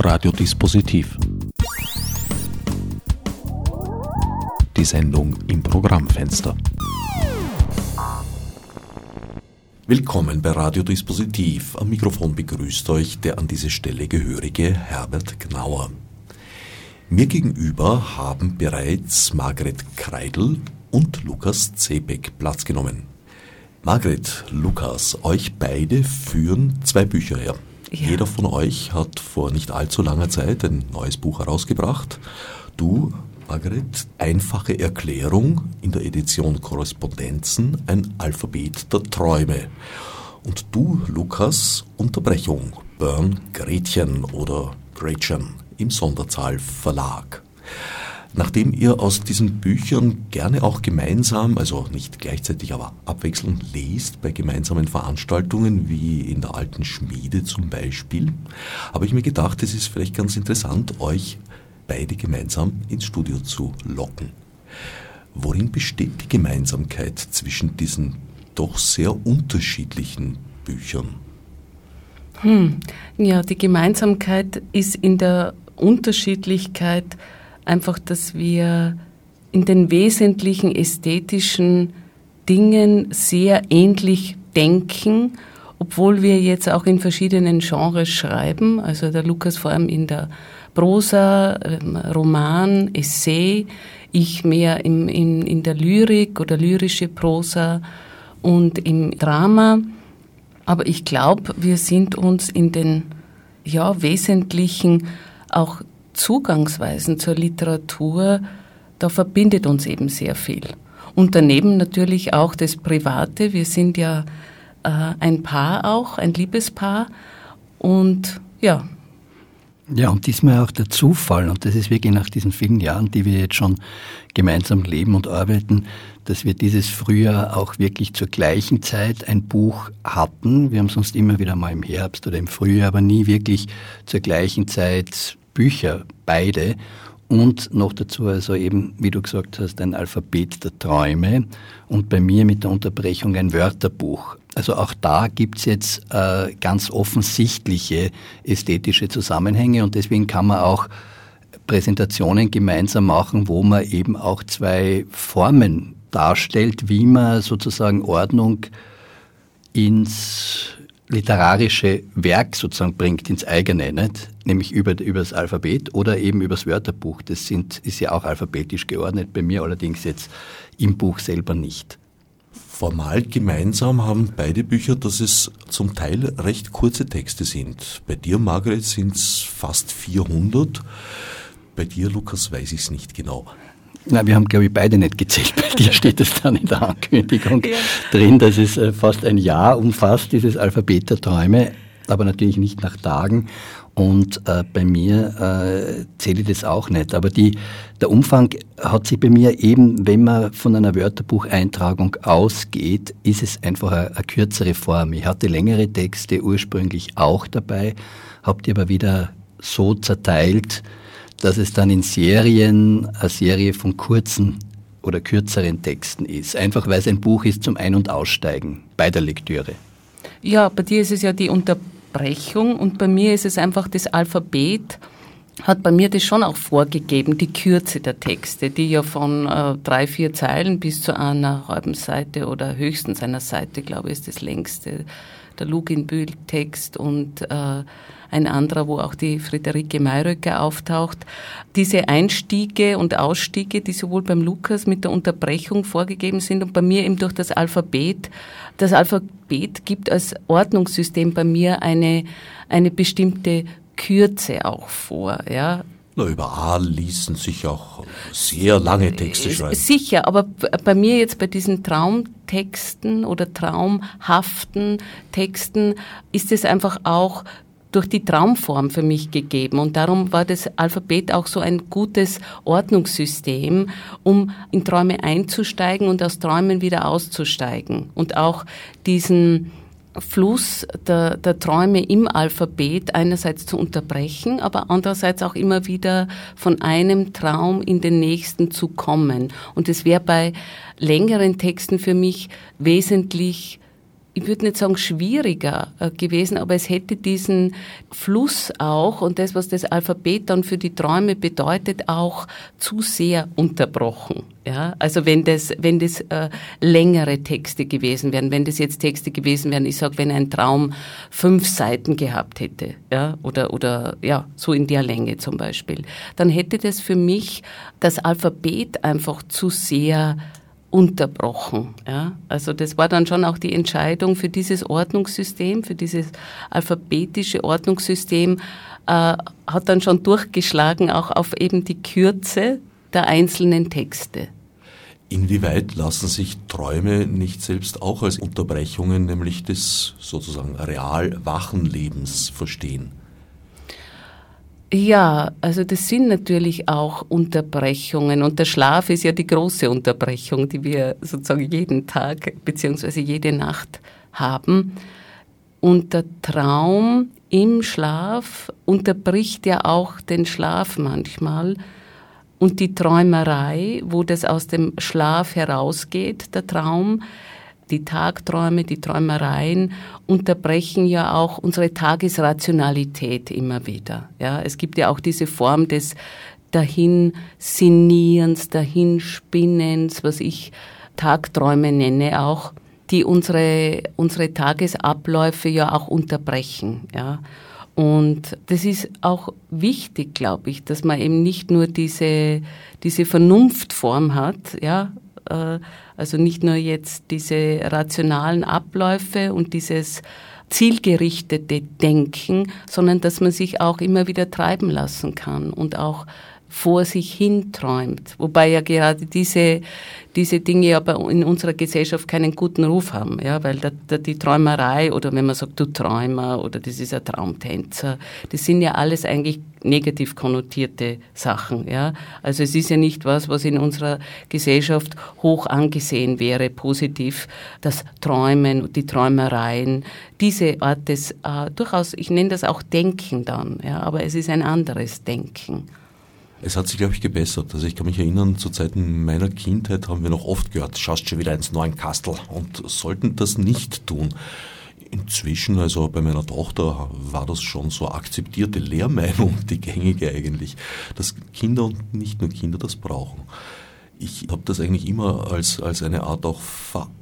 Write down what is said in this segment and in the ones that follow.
Radiodispositiv. Die Sendung im Programmfenster. Willkommen bei Radiodispositiv. Am Mikrofon begrüßt euch der an diese Stelle gehörige Herbert Gnauer. Mir gegenüber haben bereits Margret Kreidel und Lukas Zebeck Platz genommen. Margret, Lukas, euch beide führen zwei Bücher her. Ja. Jeder von euch hat vor nicht allzu langer Zeit ein neues Buch herausgebracht. Du, Margret, einfache Erklärung in der Edition Korrespondenzen, ein Alphabet der Träume. Und du, Lukas, Unterbrechung, Burn Gretchen oder Gretchen im Sonderzahl Verlag. Nachdem ihr aus diesen Büchern gerne auch gemeinsam, also nicht gleichzeitig, aber abwechselnd lest bei gemeinsamen Veranstaltungen wie in der alten Schmiede zum Beispiel, habe ich mir gedacht, es ist vielleicht ganz interessant, euch beide gemeinsam ins Studio zu locken. Worin besteht die Gemeinsamkeit zwischen diesen doch sehr unterschiedlichen Büchern? Hm. Ja, die Gemeinsamkeit ist in der Unterschiedlichkeit einfach, dass wir in den wesentlichen ästhetischen Dingen sehr ähnlich denken, obwohl wir jetzt auch in verschiedenen Genres schreiben. Also der Lukas vor allem in der Prosa, ähm, Roman, Essay, ich mehr im, in, in der Lyrik oder lyrische Prosa und im Drama. Aber ich glaube, wir sind uns in den ja, wesentlichen auch Zugangsweisen zur Literatur, da verbindet uns eben sehr viel. Und daneben natürlich auch das Private. Wir sind ja äh, ein Paar auch, ein Liebespaar. Und ja. Ja, und diesmal auch der Zufall, und das ist wirklich nach diesen vielen Jahren, die wir jetzt schon gemeinsam leben und arbeiten, dass wir dieses Frühjahr auch wirklich zur gleichen Zeit ein Buch hatten. Wir haben sonst immer wieder mal im Herbst oder im Frühjahr, aber nie wirklich zur gleichen Zeit Bücher, beide. Und noch dazu also eben, wie du gesagt hast, ein Alphabet der Träume und bei mir mit der Unterbrechung ein Wörterbuch. Also auch da gibt's jetzt äh, ganz offensichtliche ästhetische Zusammenhänge und deswegen kann man auch Präsentationen gemeinsam machen, wo man eben auch zwei Formen darstellt, wie man sozusagen Ordnung ins literarische Werk sozusagen bringt ins eigene, nicht? Nämlich über, über das Alphabet oder eben übers Wörterbuch. Das sind, ist ja auch alphabetisch geordnet, bei mir allerdings jetzt im Buch selber nicht. Formal gemeinsam haben beide Bücher, dass es zum Teil recht kurze Texte sind. Bei dir, Margaret, sind es fast 400. Bei dir, Lukas, weiß ich es nicht genau. Nein, wir haben, glaube ich, beide nicht gezählt. Bei dir steht es dann in der Ankündigung ja. drin, dass es äh, fast ein Jahr umfasst, dieses Alphabet der Träume, aber natürlich nicht nach Tagen. Und äh, bei mir äh, zähle ich das auch nicht. Aber die, der Umfang hat sich bei mir eben, wenn man von einer Wörterbucheintragung ausgeht, ist es einfach eine, eine kürzere Form. Ich hatte längere Texte ursprünglich auch dabei, habe die aber wieder so zerteilt, dass es dann in Serien eine Serie von kurzen oder kürzeren Texten ist. Einfach weil es ein Buch ist zum Ein- und Aussteigen bei der Lektüre. Ja, bei dir ist es ja die Unterbrechung und bei mir ist es einfach das Alphabet hat bei mir das schon auch vorgegeben, die Kürze der Texte, die ja von äh, drei, vier Zeilen bis zu einer halben Seite oder höchstens einer Seite, glaube ich, ist das längste, der Luginbühl-Text und äh, ein anderer, wo auch die Friederike Mayröcker auftaucht. Diese Einstiege und Ausstiege, die sowohl beim Lukas mit der Unterbrechung vorgegeben sind und bei mir eben durch das Alphabet. Das Alphabet gibt als Ordnungssystem bei mir eine, eine bestimmte Kürze auch vor, ja. Na, über A ließen sich auch sehr lange Texte schreiben. Sicher, aber bei mir jetzt bei diesen Traumtexten oder traumhaften Texten ist es einfach auch durch die Traumform für mich gegeben. Und darum war das Alphabet auch so ein gutes Ordnungssystem, um in Träume einzusteigen und aus Träumen wieder auszusteigen. Und auch diesen Fluss der, der Träume im Alphabet einerseits zu unterbrechen, aber andererseits auch immer wieder von einem Traum in den nächsten zu kommen. Und es wäre bei längeren Texten für mich wesentlich ich würde nicht sagen schwieriger äh, gewesen, aber es hätte diesen Fluss auch und das, was das Alphabet dann für die Träume bedeutet, auch zu sehr unterbrochen. Ja, also wenn das, wenn das äh, längere Texte gewesen wären, wenn das jetzt Texte gewesen wären, ich sag, wenn ein Traum fünf Seiten gehabt hätte, ja, oder oder ja, so in der Länge zum Beispiel, dann hätte das für mich das Alphabet einfach zu sehr unterbrochen. Ja? Also das war dann schon auch die Entscheidung für dieses Ordnungssystem, für dieses alphabetische Ordnungssystem, äh, hat dann schon durchgeschlagen auch auf eben die Kürze der einzelnen Texte. Inwieweit lassen sich Träume nicht selbst auch als Unterbrechungen, nämlich des sozusagen real wachen Lebens verstehen? Ja, also das sind natürlich auch Unterbrechungen und der Schlaf ist ja die große Unterbrechung, die wir sozusagen jeden Tag beziehungsweise jede Nacht haben. Und der Traum im Schlaf unterbricht ja auch den Schlaf manchmal. Und die Träumerei, wo das aus dem Schlaf herausgeht, der Traum, die Tagträume, die Träumereien unterbrechen ja auch unsere Tagesrationalität immer wieder. Ja, es gibt ja auch diese Form des Dahinsinnierens, Dahinspinnens, was ich Tagträume nenne auch, die unsere, unsere Tagesabläufe ja auch unterbrechen. Ja. Und das ist auch wichtig, glaube ich, dass man eben nicht nur diese, diese Vernunftform hat, ja, also nicht nur jetzt diese rationalen Abläufe und dieses zielgerichtete Denken, sondern dass man sich auch immer wieder treiben lassen kann und auch vor sich hin träumt. Wobei ja gerade diese, diese Dinge aber in unserer Gesellschaft keinen guten Ruf haben, ja, weil da, da die Träumerei oder wenn man sagt, du Träumer oder das ist ein Traumtänzer, das sind ja alles eigentlich negativ konnotierte Sachen, ja. Also es ist ja nicht was, was in unserer Gesellschaft hoch angesehen wäre, positiv, das Träumen und die Träumereien, diese Art des, äh, durchaus, ich nenne das auch Denken dann, ja, aber es ist ein anderes Denken. Es hat sich, glaube ich, gebessert. Also ich kann mich erinnern, zu Zeiten meiner Kindheit haben wir noch oft gehört, schaust schon wieder ins neuen Kastel und sollten das nicht tun. Inzwischen, also bei meiner Tochter, war das schon so akzeptierte Lehrmeinung, die gängige eigentlich, dass Kinder und nicht nur Kinder das brauchen. Ich habe das eigentlich immer als, als eine Art auch,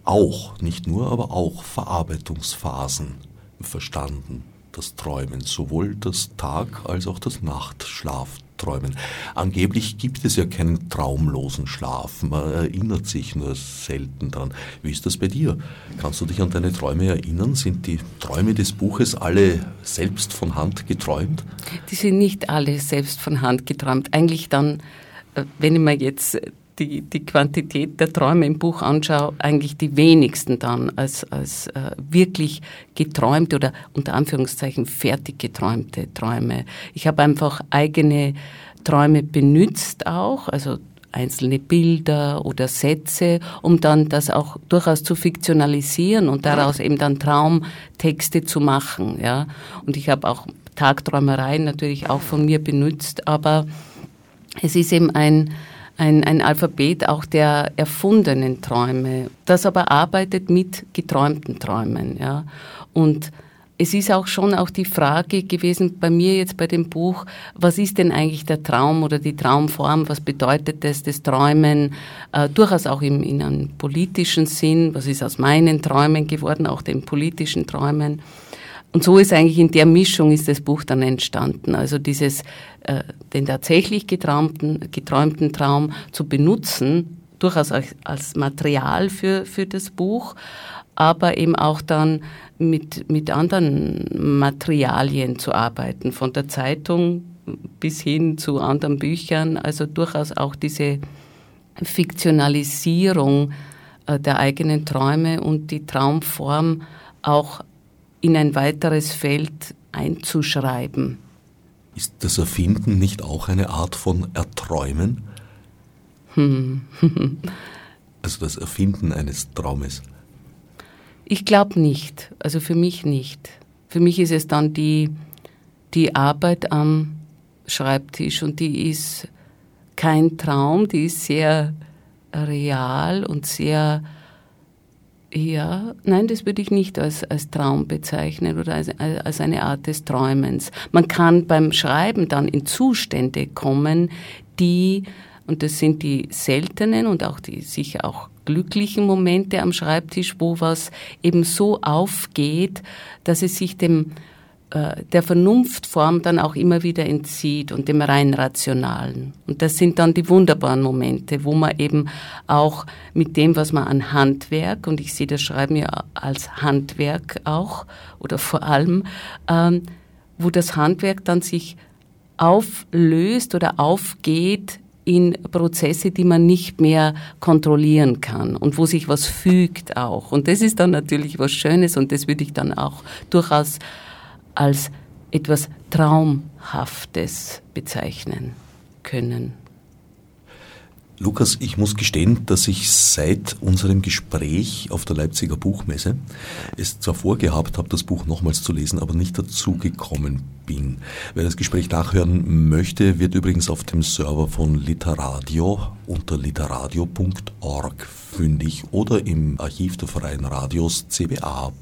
auch, nicht nur, aber auch Verarbeitungsphasen verstanden, das Träumen, sowohl das Tag- als auch das Nachtschlaf träumen. Angeblich gibt es ja keinen traumlosen Schlaf. Man erinnert sich nur selten daran. Wie ist das bei dir? Kannst du dich an deine Träume erinnern? Sind die Träume des Buches alle selbst von Hand geträumt? Die sind nicht alle selbst von Hand geträumt. Eigentlich dann, äh, wenn ich mir jetzt die, die Quantität der Träume im Buch anschaue, eigentlich die wenigsten dann als, als äh, wirklich geträumte oder unter Anführungszeichen fertig geträumte Träume. Ich habe einfach eigene Träume benutzt auch, also einzelne Bilder oder Sätze, um dann das auch durchaus zu fiktionalisieren und daraus eben dann Traumtexte zu machen, ja. Und ich habe auch Tagträumereien natürlich auch von mir benutzt, aber es ist eben ein, ein, ein Alphabet auch der erfundenen Träume, das aber arbeitet mit geträumten Träumen. Ja. Und es ist auch schon auch die Frage gewesen bei mir jetzt bei dem Buch, was ist denn eigentlich der Traum oder die Traumform? Was bedeutet das, das Träumen? Äh, durchaus auch im, in einem politischen Sinn. Was ist aus meinen Träumen geworden, auch den politischen Träumen? Und so ist eigentlich in der Mischung ist das Buch dann entstanden. Also dieses, äh, den tatsächlich geträumten, geträumten Traum zu benutzen, durchaus als, als Material für, für das Buch, aber eben auch dann mit, mit anderen Materialien zu arbeiten, von der Zeitung bis hin zu anderen Büchern, also durchaus auch diese Fiktionalisierung äh, der eigenen Träume und die Traumform auch in ein weiteres Feld einzuschreiben. Ist das Erfinden nicht auch eine Art von Erträumen? Hm. also das Erfinden eines Traumes? Ich glaube nicht. Also für mich nicht. Für mich ist es dann die, die Arbeit am Schreibtisch und die ist kein Traum, die ist sehr real und sehr Ja, nein, das würde ich nicht als, als Traum bezeichnen oder als, als eine Art des Träumens. Man kann beim Schreiben dann in Zustände kommen, die, und das sind die seltenen und auch die sicher auch glücklichen Momente am Schreibtisch, wo was eben so aufgeht, dass es sich dem der Vernunftform dann auch immer wieder entzieht und dem rein rationalen. Und das sind dann die wunderbaren Momente, wo man eben auch mit dem, was man an Handwerk, und ich sehe das Schreiben ja als Handwerk auch, oder vor allem, ähm, wo das Handwerk dann sich auflöst oder aufgeht in Prozesse, die man nicht mehr kontrollieren kann und wo sich was fügt auch. Und das ist dann natürlich was Schönes und das würde ich dann auch durchaus als etwas Traumhaftes bezeichnen können. Lukas, ich muss gestehen, dass ich seit unserem Gespräch auf der Leipziger Buchmesse es zwar vorgehabt habe, das Buch nochmals zu lesen, aber nicht dazu gekommen bin. Wer das Gespräch nachhören möchte, wird übrigens auf dem Server von Literadio unter literadio.org fündig oder im Archiv der Freien Radios cba.fro.at.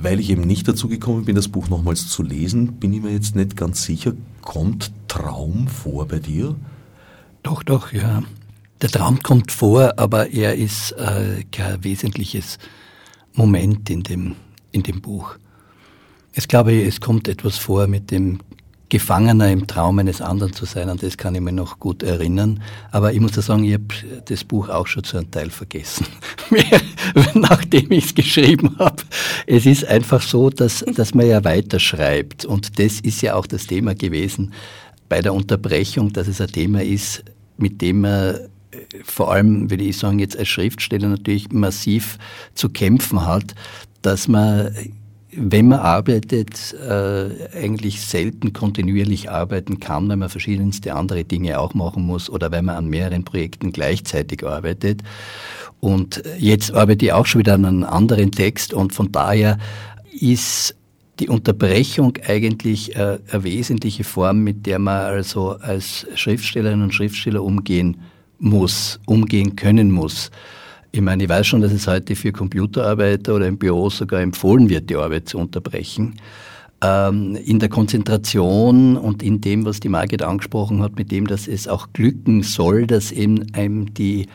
Weil ich eben nicht dazu gekommen bin, das Buch nochmals zu lesen, bin ich mir jetzt nicht ganz sicher, kommt Traum vor bei dir? Doch, doch, ja. Der Traum kommt vor, aber er ist äh, kein wesentliches Moment in dem, in dem Buch. Ich glaube, es kommt etwas vor mit dem Gefangener im Traum eines anderen zu sein, an das kann ich mir noch gut erinnern. Aber ich muss ja sagen, ich habe das Buch auch schon zu einem Teil vergessen, nachdem ich es geschrieben habe. Es ist einfach so, dass, dass man ja weiterschreibt. Und das ist ja auch das Thema gewesen bei der Unterbrechung, dass es ein Thema ist, mit dem man äh, vor allem, würde ich sagen, jetzt als Schriftsteller natürlich massiv zu kämpfen hat, dass man wenn man arbeitet, äh, eigentlich selten kontinuierlich arbeiten kann, weil man verschiedenste andere Dinge auch machen muss oder weil man an mehreren Projekten gleichzeitig arbeitet. Und jetzt arbeite ich auch schon wieder an einem anderen Text und von daher ist die Unterbrechung eigentlich äh, eine wesentliche Form, mit der man also als Schriftstellerin und Schriftsteller umgehen muss, umgehen können muss. Ich meine, ich weiß schon, dass es heute für Computerarbeiter oder im Büro sogar empfohlen wird, die Arbeit zu unterbrechen. Ähm, in der Konzentration und in dem, was die Margit angesprochen hat, mit dem, dass es auch glücken soll, dass eben einem die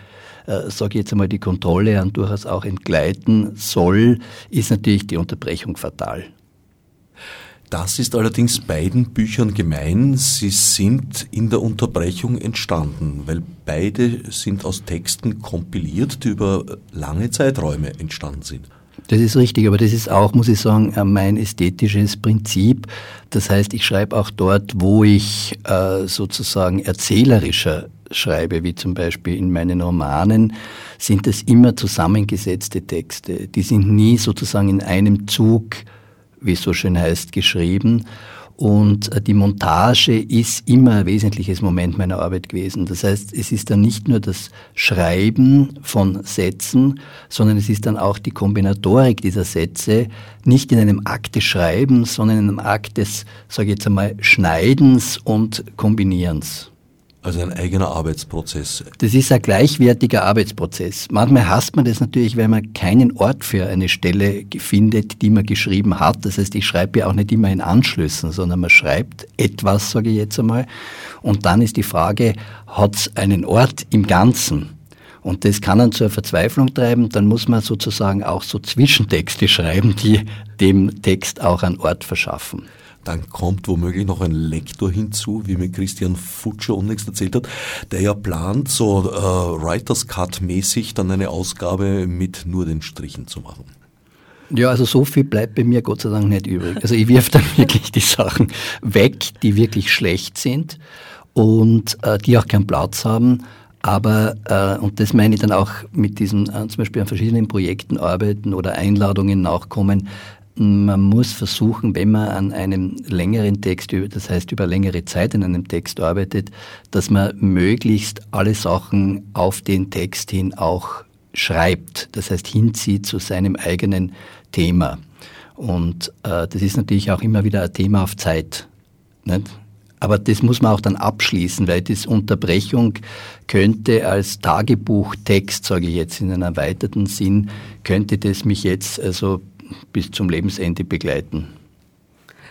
äh, sage jetzt einmal, die Kontrolle und durchaus auch entgleiten soll, ist natürlich die Unterbrechung fatal. Das ist allerdings beiden Büchern gemein. Sie sind in der Unterbrechung entstanden, weil beide sind aus Texten kompiliert, die über lange Zeiträume entstanden sind. Das ist richtig, aber das ist auch, muss ich sagen, mein ästhetisches Prinzip. Das heißt, ich schreibe auch dort, wo ich äh, sozusagen erzählerischer schreibe, wie zum Beispiel in meinen Romanen, sind es immer zusammengesetzte Texte. Die sind nie sozusagen in einem Zug wie es so schön heißt, geschrieben. Und äh, die Montage ist immer ein wesentliches Moment meiner Arbeit gewesen. Das heißt, es ist dann nicht nur das Schreiben von Sätzen, sondern es ist dann auch die Kombinatorik dieser Sätze, nicht in einem Akt des Schreibens, sondern in einem Akt des, sage ich jetzt einmal, Schneidens und Kombinierens. Also ein eigener Arbeitsprozess. Das ist ein gleichwertiger Arbeitsprozess. Manchmal hasst man das natürlich, weil man keinen Ort für eine Stelle findet, die man geschrieben hat. Das heißt, ich schreibe ja auch nicht immer in Anschlüssen, sondern man schreibt etwas, sage ich jetzt einmal. Und dann ist die Frage, hat es einen Ort im Ganzen? Und das kann dann zur Verzweiflung treiben. Dann muss man sozusagen auch so Zwischentexte schreiben, die dem Text auch einen Ort verschaffen. Dann kommt womöglich noch ein Lektor hinzu, wie mir Christian Futscher unlängst erzählt hat, der ja plant, so äh, Writers Cut mäßig dann eine Ausgabe mit nur den Strichen zu machen. Ja, also so viel bleibt bei mir Gott sei Dank nicht übrig. Also ich wirf dann wirklich die Sachen weg, die wirklich schlecht sind und äh, die auch keinen Platz haben. Aber, äh, und das meine ich dann auch mit diesen, äh, zum Beispiel an verschiedenen Projekten arbeiten oder Einladungen nachkommen, man muss versuchen, wenn man an einem längeren Text, das heißt über längere Zeit in einem Text arbeitet, dass man möglichst alle Sachen auf den Text hin auch schreibt, das heißt hinzieht zu seinem eigenen Thema. Und äh, das ist natürlich auch immer wieder ein Thema auf Zeit. Nicht? Aber das muss man auch dann abschließen, weil das Unterbrechung könnte als Tagebuchtext, sage ich jetzt in einem erweiterten Sinn, könnte das mich jetzt also bis zum Lebensende begleiten.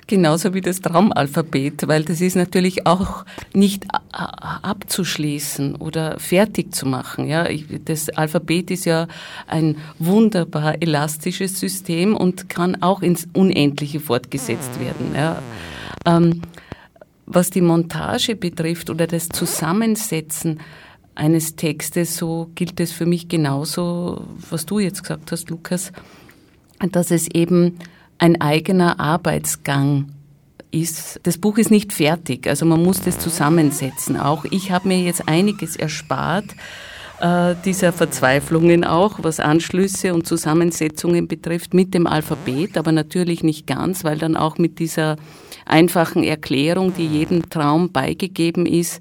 Genauso wie das Traumalphabet, weil das ist natürlich auch nicht abzuschließen oder fertig zu machen. Ja, das Alphabet ist ja ein wunderbar elastisches System und kann auch ins Unendliche fortgesetzt werden. Ja. Ähm, was die Montage betrifft oder das Zusammensetzen eines Textes, so gilt es für mich genauso, was du jetzt gesagt hast, Lukas, dass es eben ein eigener Arbeitsgang ist. Das Buch ist nicht fertig, also man muss das zusammensetzen. Auch ich habe mir jetzt einiges erspart äh, dieser Verzweiflungen auch, was Anschlüsse und Zusammensetzungen betrifft, mit dem Alphabet, aber natürlich nicht ganz, weil dann auch mit dieser einfachen Erklärung, die jedem Traum beigegeben ist,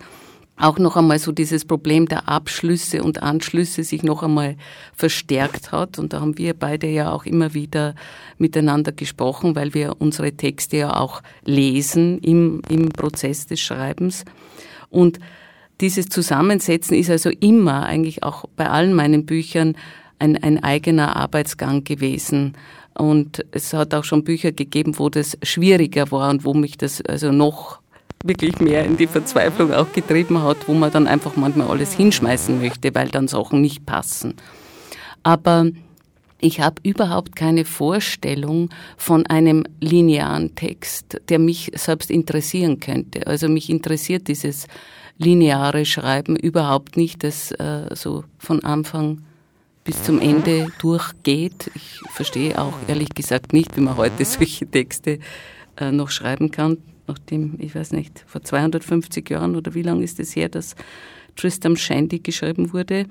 auch noch einmal so dieses Problem der Abschlüsse und Anschlüsse sich noch einmal verstärkt hat. Und da haben wir beide ja auch immer wieder miteinander gesprochen, weil wir unsere Texte ja auch lesen im, im Prozess des Schreibens. Und dieses Zusammensetzen ist also immer eigentlich auch bei allen meinen Büchern ein, ein eigener Arbeitsgang gewesen. Und es hat auch schon Bücher gegeben, wo das schwieriger war und wo mich das also noch wirklich mehr in die Verzweiflung auch getrieben hat, wo man dann einfach manchmal alles hinschmeißen möchte, weil dann Sachen nicht passen. Aber ich habe überhaupt keine Vorstellung von einem linearen Text, der mich selbst interessieren könnte. Also mich interessiert dieses lineare Schreiben überhaupt nicht, das äh, so von Anfang bis zum Ende durchgeht. Ich verstehe auch ehrlich gesagt nicht, wie man heute solche Texte äh, noch schreiben kann nachdem, ich weiß nicht, vor 250 Jahren oder wie lange ist es her, dass Tristram Shandy geschrieben wurde.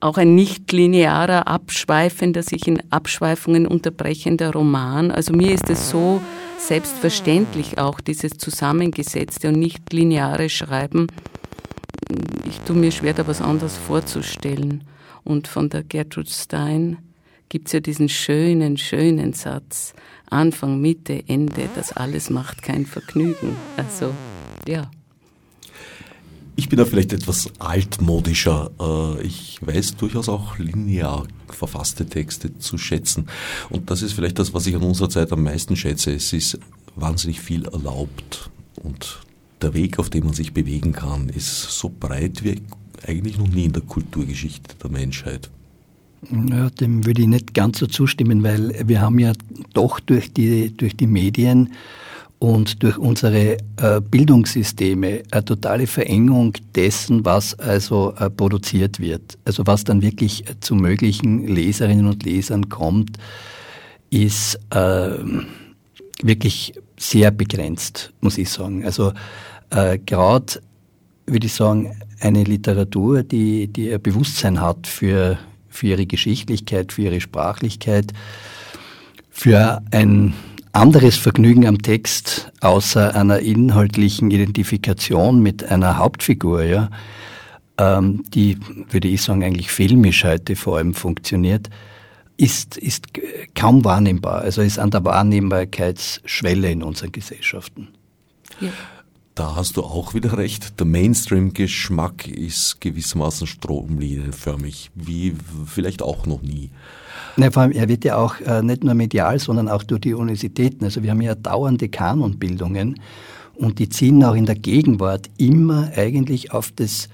Auch ein nicht linearer, abschweifender, sich in Abschweifungen unterbrechender Roman. Also mir ist es so selbstverständlich auch, dieses zusammengesetzte und nicht lineare Schreiben. Ich tue mir schwer, da was anderes vorzustellen. Und von der Gertrude Stein gibt es ja diesen schönen, schönen Satz. Anfang, Mitte, Ende, das alles macht kein Vergnügen. Also, ja. Ich bin da vielleicht etwas altmodischer. Äh, ich weiß durchaus auch linear verfasste Texte zu schätzen. Und das ist vielleicht das, was ich an unserer Zeit am meisten schätze. Es ist wahnsinnig viel erlaubt. Und der Weg, auf dem man sich bewegen kann, ist so breit wie eigentlich noch nie in der Kulturgeschichte der Menschheit. Ja, dem würde ich nicht ganz so zustimmen, weil wir haben ja doch durch die, durch die Medien und durch unsere äh, Bildungssysteme eine totale Verengung dessen, was also äh, produziert wird. Also was dann wirklich zu möglichen Leserinnen und Lesern kommt, ist äh, wirklich sehr begrenzt, muss ich sagen. Also äh, gerade würde ich sagen, eine Literatur, die, die ein Bewusstsein hat für für ihre Geschichtlichkeit, für ihre Sprachlichkeit, für ein anderes Vergnügen am Text außer einer inhaltlichen Identifikation mit einer Hauptfigur, ja, ähm, die, würde ich sagen, eigentlich filmisch heute vor allem funktioniert, ist, ist kaum wahrnehmbar. Also ist an der Wahrnehmbarkeitsschwelle in unseren Gesellschaften. Ja. Da hast du auch wieder recht. Der Mainstream-Geschmack ist gewissermaßen stromlinienförmig, wie vielleicht auch noch nie. Ja, vor allem, er wird ja auch äh, nicht nur medial, sondern auch durch die Universitäten. Also wir haben ja dauernde Kanonbildungen und die ziehen auch in der Gegenwart immer eigentlich auf das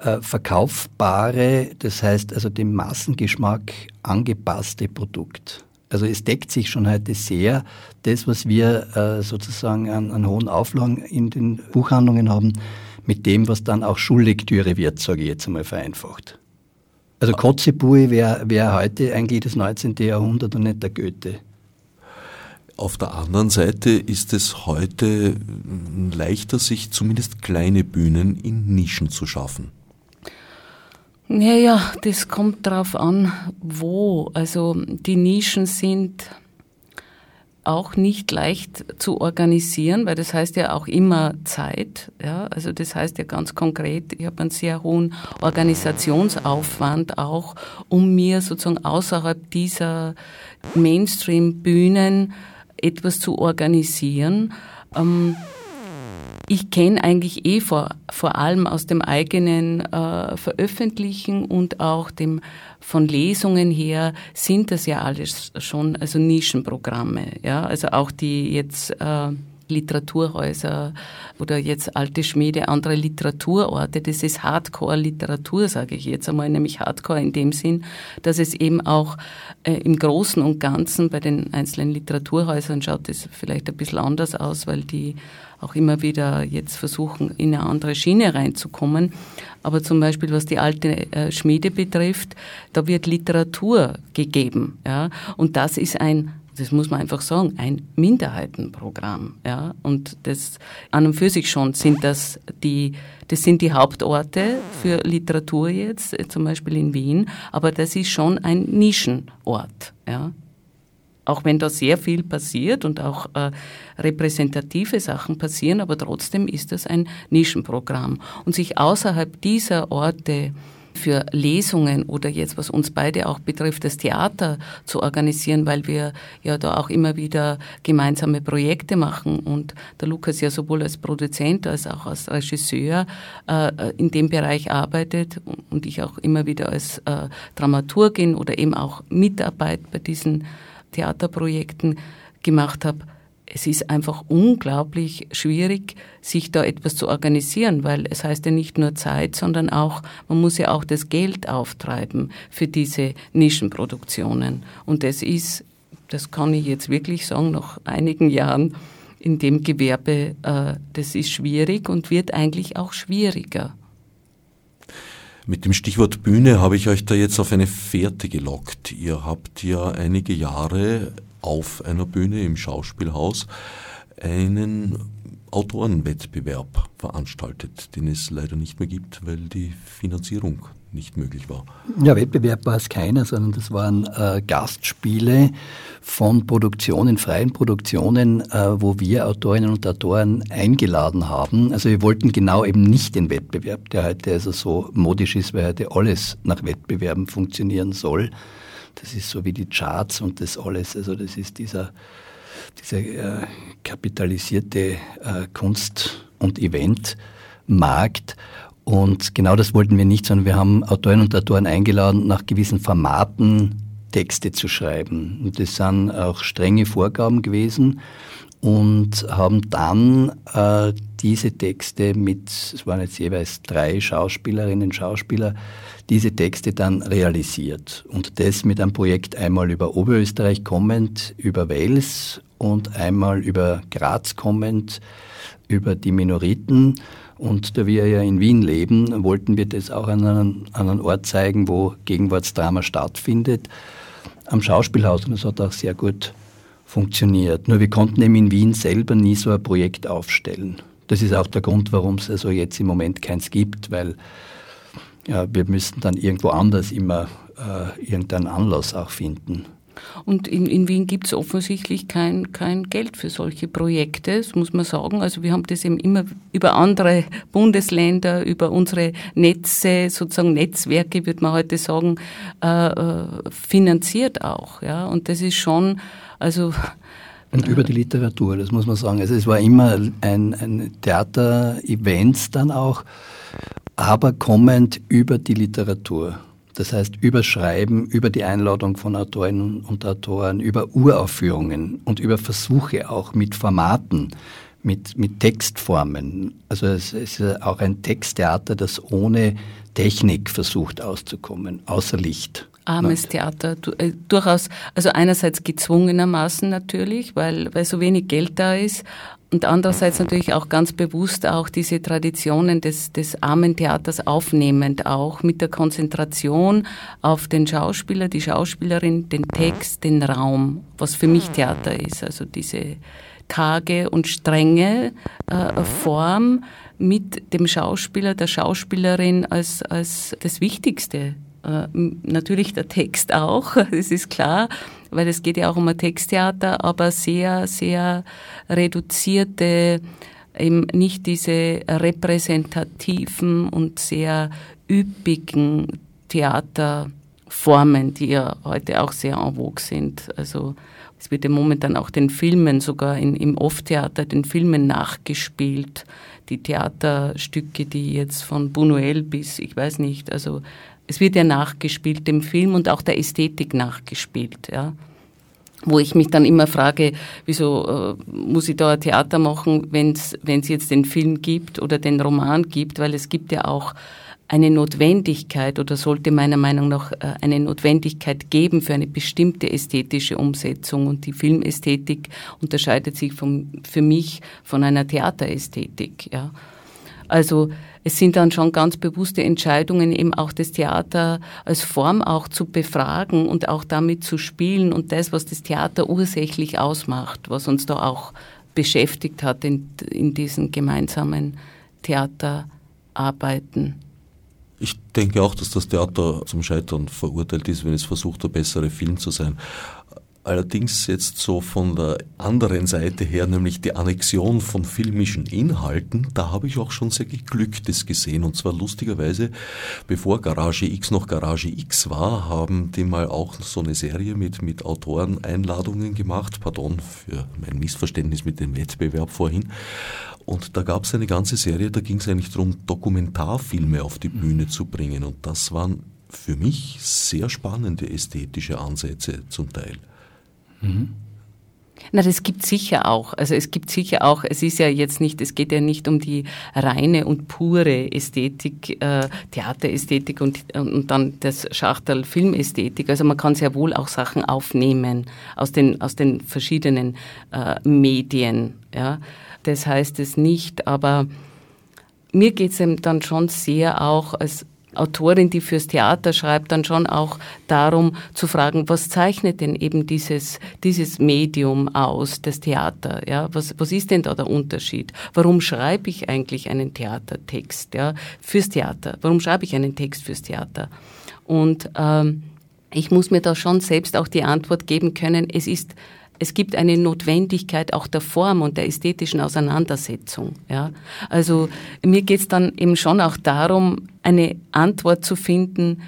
äh, verkaufbare, das heißt also dem Massengeschmack angepasste Produkt. Also es deckt sich schon heute sehr das, was wir äh, sozusagen an, an, hohen Auflagen in den Buchhandlungen haben, mit dem, was dann auch Schullektüre wird, sage ich jetzt einmal vereinfacht. Also Kotzebue wäre wär heute eigentlich das 19. Jahrhundert und nicht der Goethe. Auf der anderen Seite ist es heute leichter, sich zumindest kleine Bühnen in Nischen zu schaffen. Naja, das kommt drauf an, wo. Also die Nischen sind auch nicht leicht zu organisieren, weil das heißt ja auch immer Zeit. Ja, also das heißt ja ganz konkret, ich habe einen sehr hohen Organisationsaufwand auch, um mir sozusagen außerhalb dieser Mainstream-Bühnen etwas zu organisieren. Ähm, ich kenne eigentlich eh vor, vor allem aus dem eigenen äh, Veröffentlichen und auch dem von Lesungen her sind das ja alles schon also Nischenprogramme, ja, also auch die jetzt äh, Literaturhäuser oder jetzt alte Schmiede, andere Literaturorte. Das ist Hardcore-Literatur, sage ich jetzt einmal, nämlich Hardcore in dem Sinn, dass es eben auch äh, im Großen und Ganzen bei den einzelnen Literaturhäusern schaut es vielleicht ein bisschen anders aus, weil die auch immer wieder jetzt versuchen, in eine andere Schiene reinzukommen. Aber zum Beispiel, was die alte äh, Schmiede betrifft, da wird Literatur gegeben. Ja? Und das ist ein das muss man einfach sagen, ein Minderheitenprogramm. Ja? Und das an und für sich schon sind das die, das sind die Hauptorte für Literatur jetzt, äh, zum Beispiel in Wien, aber das ist schon ein Nischenort. Ja? Auch wenn da sehr viel passiert und auch äh, repräsentative Sachen passieren, aber trotzdem ist das ein Nischenprogramm. Und sich außerhalb dieser Orte für Lesungen oder jetzt, was uns beide auch betrifft, das Theater zu organisieren, weil wir ja da auch immer wieder gemeinsame Projekte machen. Und der Lukas ja sowohl als Produzent als auch als Regisseur äh, in dem Bereich arbeitet und ich auch immer wieder als äh, Dramaturgin oder eben auch Mitarbeit bei diesen Theaterprojekten gemacht habe es ist einfach unglaublich schwierig, sich da etwas zu organisieren, weil es heißt ja nicht nur Zeit, sondern auch, man muss ja auch das Geld auftreiben für diese Nischenproduktionen. Und das ist, das kann ich jetzt wirklich sagen, nach einigen Jahren in dem Gewerbe, äh, das ist schwierig und wird eigentlich auch schwieriger. Mit dem Stichwort Bühne habe ich euch da jetzt auf eine Fährte gelockt. Ihr habt ja einige Jahre auf einer Bühne im Schauspielhaus einen Autorenwettbewerb veranstaltet, den es leider nicht mehr gibt, weil die Finanzierung nicht möglich war. Ja, Wettbewerb war es keiner, sondern das waren äh, Gastspiele von Produktionen, freien Produktionen, äh, wo wir Autorinnen und Autoren eingeladen haben. Also wir wollten genau eben nicht den Wettbewerb, der heute also so modisch ist, weil heute alles nach Wettbewerben funktionieren soll, das ist so wie die Charts und das alles. Also das ist dieser, dieser äh, kapitalisierte äh, Kunst- und Eventmarkt. Und genau das wollten wir nicht, sondern wir haben Autoren und Autoren eingeladen, nach gewissen Formaten Texte zu schreiben. Und das sind auch strenge Vorgaben gewesen und haben dann äh, diese Texte mit, es waren jetzt jeweils drei Schauspielerinnen, Schauspieler, diese Texte dann realisiert. Und das mit einem Projekt einmal über Oberösterreich kommend, über Wales und einmal über Graz kommend, über die Minoriten. Und da wir ja in Wien leben, wollten wir das auch an einem, an einem Ort zeigen, wo Gegenwartsdrama stattfindet, am Schauspielhaus. Und das hat auch sehr gut funktioniert. Nur wir konnten eben in Wien selber nie so ein Projekt aufstellen. Das ist auch der Grund, warum es also jetzt im Moment keins gibt, weil ja, wir müssten dann irgendwo anders immer äh, irgendeinen Anlass auch finden. Und in, in Wien gibt es offensichtlich kein, kein Geld für solche Projekte, das muss man sagen. Also wir haben das eben immer über andere Bundesländer, über unsere Netze, sozusagen Netzwerke, würde man heute sagen, äh, äh, finanziert auch. Ja? Und das ist schon, also und über die Literatur, das muss man sagen. Also es war immer ein, ein Theater-Event dann auch aber kommend über die Literatur. Das heißt, über Schreiben, über die Einladung von Autorinnen und Autoren, über Uraufführungen und über Versuche auch mit Formaten, mit, mit Textformen. Also es ist auch ein Texttheater, das ohne Technik versucht auszukommen, außer Licht. Armes Theater, äh, durchaus, also einerseits gezwungenermaßen natürlich, weil, weil so wenig Geld da ist, und andererseits natürlich auch ganz bewusst auch diese Traditionen des, des armen Theaters aufnehmend, auch mit der Konzentration auf den Schauspieler, die Schauspielerin, den Text, den Raum, was für mich Theater ist. Also diese karge und strenge äh, Form mit dem Schauspieler, der Schauspielerin als, als das Wichtigste natürlich der Text auch, das ist klar, weil es geht ja auch um ein Texttheater, aber sehr, sehr reduzierte, eben nicht diese repräsentativen und sehr üppigen Theaterformen, die ja heute auch sehr en vogue sind. Also es wird ja momentan auch den Filmen, sogar in, im Off-Theater, den Filmen nachgespielt. Die Theaterstücke, die jetzt von Buñuel bis, ich weiß nicht, also es wird ja nachgespielt dem Film und auch der Ästhetik nachgespielt, ja. Wo ich mich dann immer frage, wieso äh, muss ich da ein Theater machen, wenn es jetzt den Film gibt oder den Roman gibt, weil es gibt ja auch eine Notwendigkeit oder sollte meiner Meinung nach äh, eine Notwendigkeit geben für eine bestimmte ästhetische Umsetzung. Und die Filmästhetik unterscheidet sich vom, für mich von einer Theaterästhetik. Ja. Also es sind dann schon ganz bewusste Entscheidungen, eben auch das Theater als Form auch zu befragen und auch damit zu spielen und das, was das Theater ursächlich ausmacht, was uns da auch beschäftigt hat in, in diesen gemeinsamen Theaterarbeiten. Ich denke auch, dass das Theater zum Scheitern verurteilt ist, wenn es versucht, der bessere Film zu sein. Allerdings jetzt so von der anderen Seite her, nämlich die Annexion von filmischen Inhalten, da habe ich auch schon sehr geglücktes gesehen. Und zwar lustigerweise, bevor Garage X noch Garage X war, haben die mal auch so eine Serie mit, mit Autoreneinladungen gemacht. Pardon für mein Missverständnis mit dem Wettbewerb vorhin. Und da gab es eine ganze Serie, da ging es eigentlich darum, Dokumentarfilme auf die Bühne zu bringen. Und das waren für mich sehr spannende ästhetische Ansätze zum Teil. Mhm. Na, das gibt sicher auch. Also es gibt sicher auch, es ist ja jetzt nicht, es geht ja nicht um die reine und pure Ästhetik, äh, Theaterästhetik und, und dann das Schachtel Filmästhetik. Also man kann sehr wohl auch Sachen aufnehmen aus den, aus den verschiedenen äh, Medien. Ja. Das heißt es nicht, aber mir geht es dann schon sehr auch als Autorin, die fürs Theater schreibt, dann schon auch darum zu fragen, was zeichnet denn eben dieses, dieses Medium aus, das Theater? Ja, was, was ist denn da der Unterschied? Warum schreibe ich eigentlich einen Theatertext, ja, fürs Theater? Warum schreibe ich einen Text fürs Theater? Und, ähm, ich muss mir da schon selbst auch die Antwort geben können, es ist es gibt eine Notwendigkeit auch der Form und der ästhetischen Auseinandersetzung. Ja? Also mir geht es dann eben schon auch darum, eine Antwort zu finden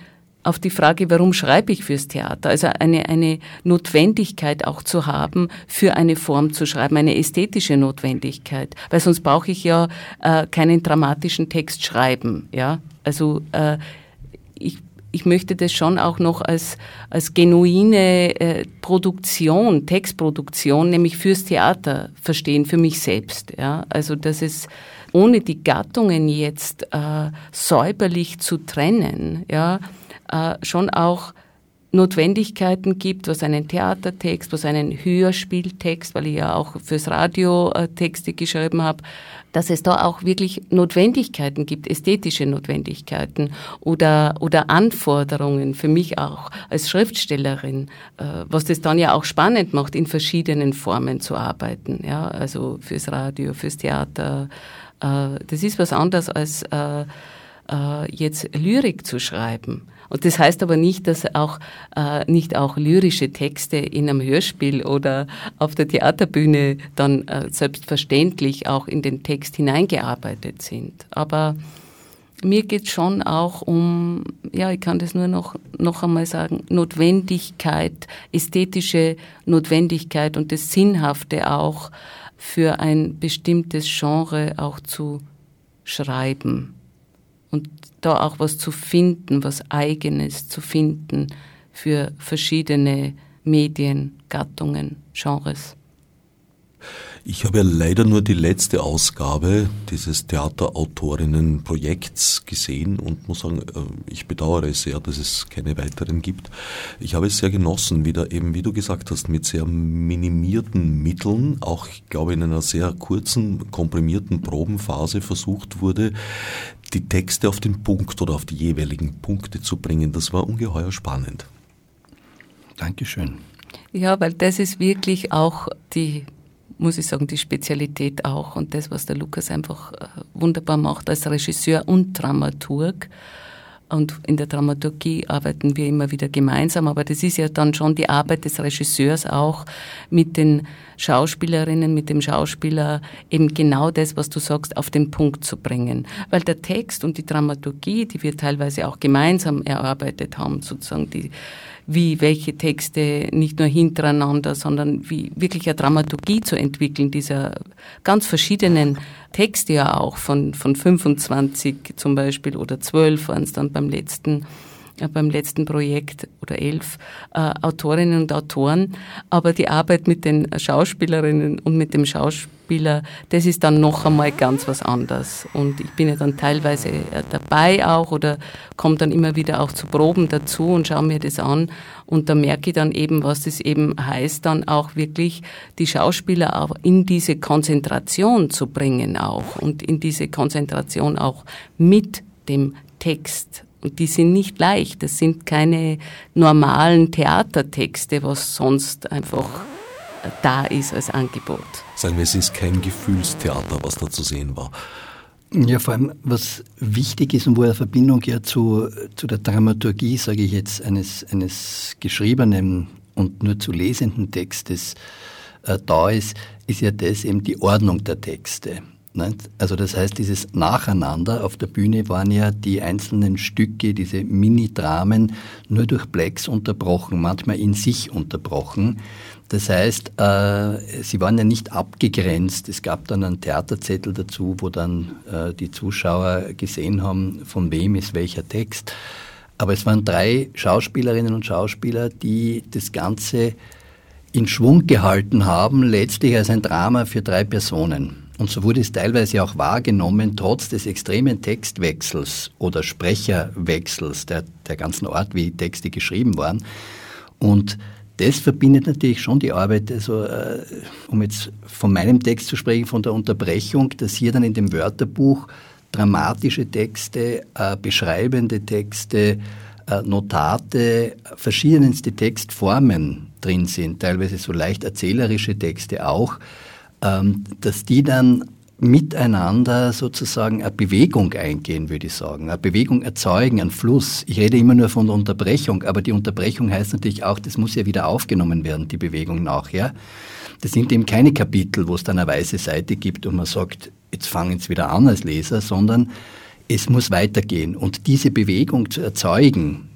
auf die Frage, warum schreibe ich fürs Theater? Also eine, eine Notwendigkeit auch zu haben, für eine Form zu schreiben, eine ästhetische Notwendigkeit. Weil sonst brauche ich ja äh, keinen dramatischen Text schreiben. Ja? Also äh, ich ich möchte das schon auch noch als, als genuine äh, Produktion, Textproduktion, nämlich fürs Theater verstehen, für mich selbst. Ja? Also, dass es ohne die Gattungen jetzt äh, säuberlich zu trennen, ja, äh, schon auch Notwendigkeiten gibt, was einen Theatertext, was einen Hörspieltext, weil ich ja auch fürs Radio äh, Texte geschrieben habe, dass es da auch wirklich Notwendigkeiten gibt, ästhetische Notwendigkeiten oder, oder Anforderungen für mich auch als Schriftstellerin, äh, was das dann ja auch spannend macht, in verschiedenen Formen zu arbeiten, ja, also fürs Radio, fürs Theater. Äh, das ist was anderes als jetzt Lyrik zu schreiben. Und das heißt aber nicht, dass auch äh, nicht auch lyrische Texte in einem Hörspiel oder auf der Theaterbühne dann äh, selbstverständlich auch in den Text hineingearbeitet sind. Aber mir geht schon auch um, ja, ich kann das nur noch, noch einmal sagen, Notwendigkeit, ästhetische Notwendigkeit und das Sinnhafte auch für ein bestimmtes Genre auch zu schreiben da auch was zu finden, was eigenes zu finden für verschiedene Medien, Gattungen, Genres. Ich habe ja leider nur die letzte Ausgabe dieses Theaterautorinnenprojekts gesehen und muss sagen, äh, ich bedauere es sehr, dass es keine weiteren gibt. Ich habe es sehr genossen, wieder eben, wie du gesagt hast, mit sehr minimierten Mitteln, auch ich glaube in einer sehr kurzen, komprimierten Probenphase versucht wurde, die Texte auf den Punkt oder auf die jeweiligen Punkte zu bringen. Das war ungeheuer spannend. Dankeschön. Ja, weil das ist wirklich auch die muss ich sagen, die Spezialität auch und das, was der Lukas einfach äh, wunderbar macht als Regisseur und Dramaturg. Und in der Dramaturgie arbeiten wir immer wieder gemeinsam, aber das ist ja dann schon die Arbeit des Regisseurs auch mit den Schauspielerinnen, mit dem Schauspieler eben genau das, was du sagst, auf den Punkt zu bringen. Weil der Text und die Dramaturgie, die wir teilweise auch gemeinsam erarbeitet haben, sozusagen die wie welche Texte nicht nur hintereinander, sondern wie wirklich eine Dramaturgie zu entwickeln, dieser ganz verschiedenen Texte ja auch von, von 25 zum Beispiel oder 12 waren es dann beim letzten beim letzten Projekt oder elf äh, Autorinnen und Autoren. Aber die Arbeit mit den Schauspielerinnen und mit dem Schauspieler, das ist dann noch einmal ganz was anderes. Und ich bin ja dann teilweise äh, dabei auch oder komme dann immer wieder auch zu Proben dazu und schaue mir das an. Und da merke ich dann eben, was das eben heißt, dann auch wirklich die Schauspieler auch in diese Konzentration zu bringen auch und in diese Konzentration auch mit dem Text und die sind nicht leicht. Das sind keine normalen Theatertexte, was sonst einfach da ist als Angebot. Sagen wir, es ist kein Gefühlstheater, was da zu sehen war. Ja, vor allem, was wichtig ist und wo eine Verbindung ja zu, zu der Dramaturgie, sage ich jetzt, eines, eines geschriebenen und nur zu lesenden Textes äh, da ist, ist ja das eben die Ordnung der Texte. Also das heißt, dieses Nacheinander auf der Bühne waren ja die einzelnen Stücke, diese Mini-Dramen nur durch Blacks unterbrochen, manchmal in sich unterbrochen. Das heißt, äh, sie waren ja nicht abgegrenzt. Es gab dann einen Theaterzettel dazu, wo dann äh, die Zuschauer gesehen haben, von wem ist welcher Text. Aber es waren drei Schauspielerinnen und Schauspieler, die das Ganze in Schwung gehalten haben, letztlich als ein Drama für drei Personen. Und so wurde es teilweise auch wahrgenommen, trotz des extremen Textwechsels oder Sprecherwechsels der, der ganzen Art, wie Texte geschrieben waren. Und das verbindet natürlich schon die Arbeit, also äh, um jetzt von meinem Text zu sprechen, von der Unterbrechung, dass hier dann in dem Wörterbuch dramatische Texte, äh, beschreibende Texte, äh, Notate, verschiedenste Textformen drin sind, teilweise so leicht erzählerische Texte auch, ähm, dass die dann miteinander sozusagen eine Bewegung eingehen, würde ich sagen. Eine Bewegung erzeugen, einen Fluss. Ich rede immer nur von der Unterbrechung, aber die Unterbrechung heißt natürlich auch, das muss ja wieder aufgenommen werden, die Bewegung nachher. Das sind eben keine Kapitel, wo es dann eine weiße Seite gibt und man sagt, jetzt fangen Sie wieder an als Leser, sondern es muss weitergehen. Und diese Bewegung zu erzeugen,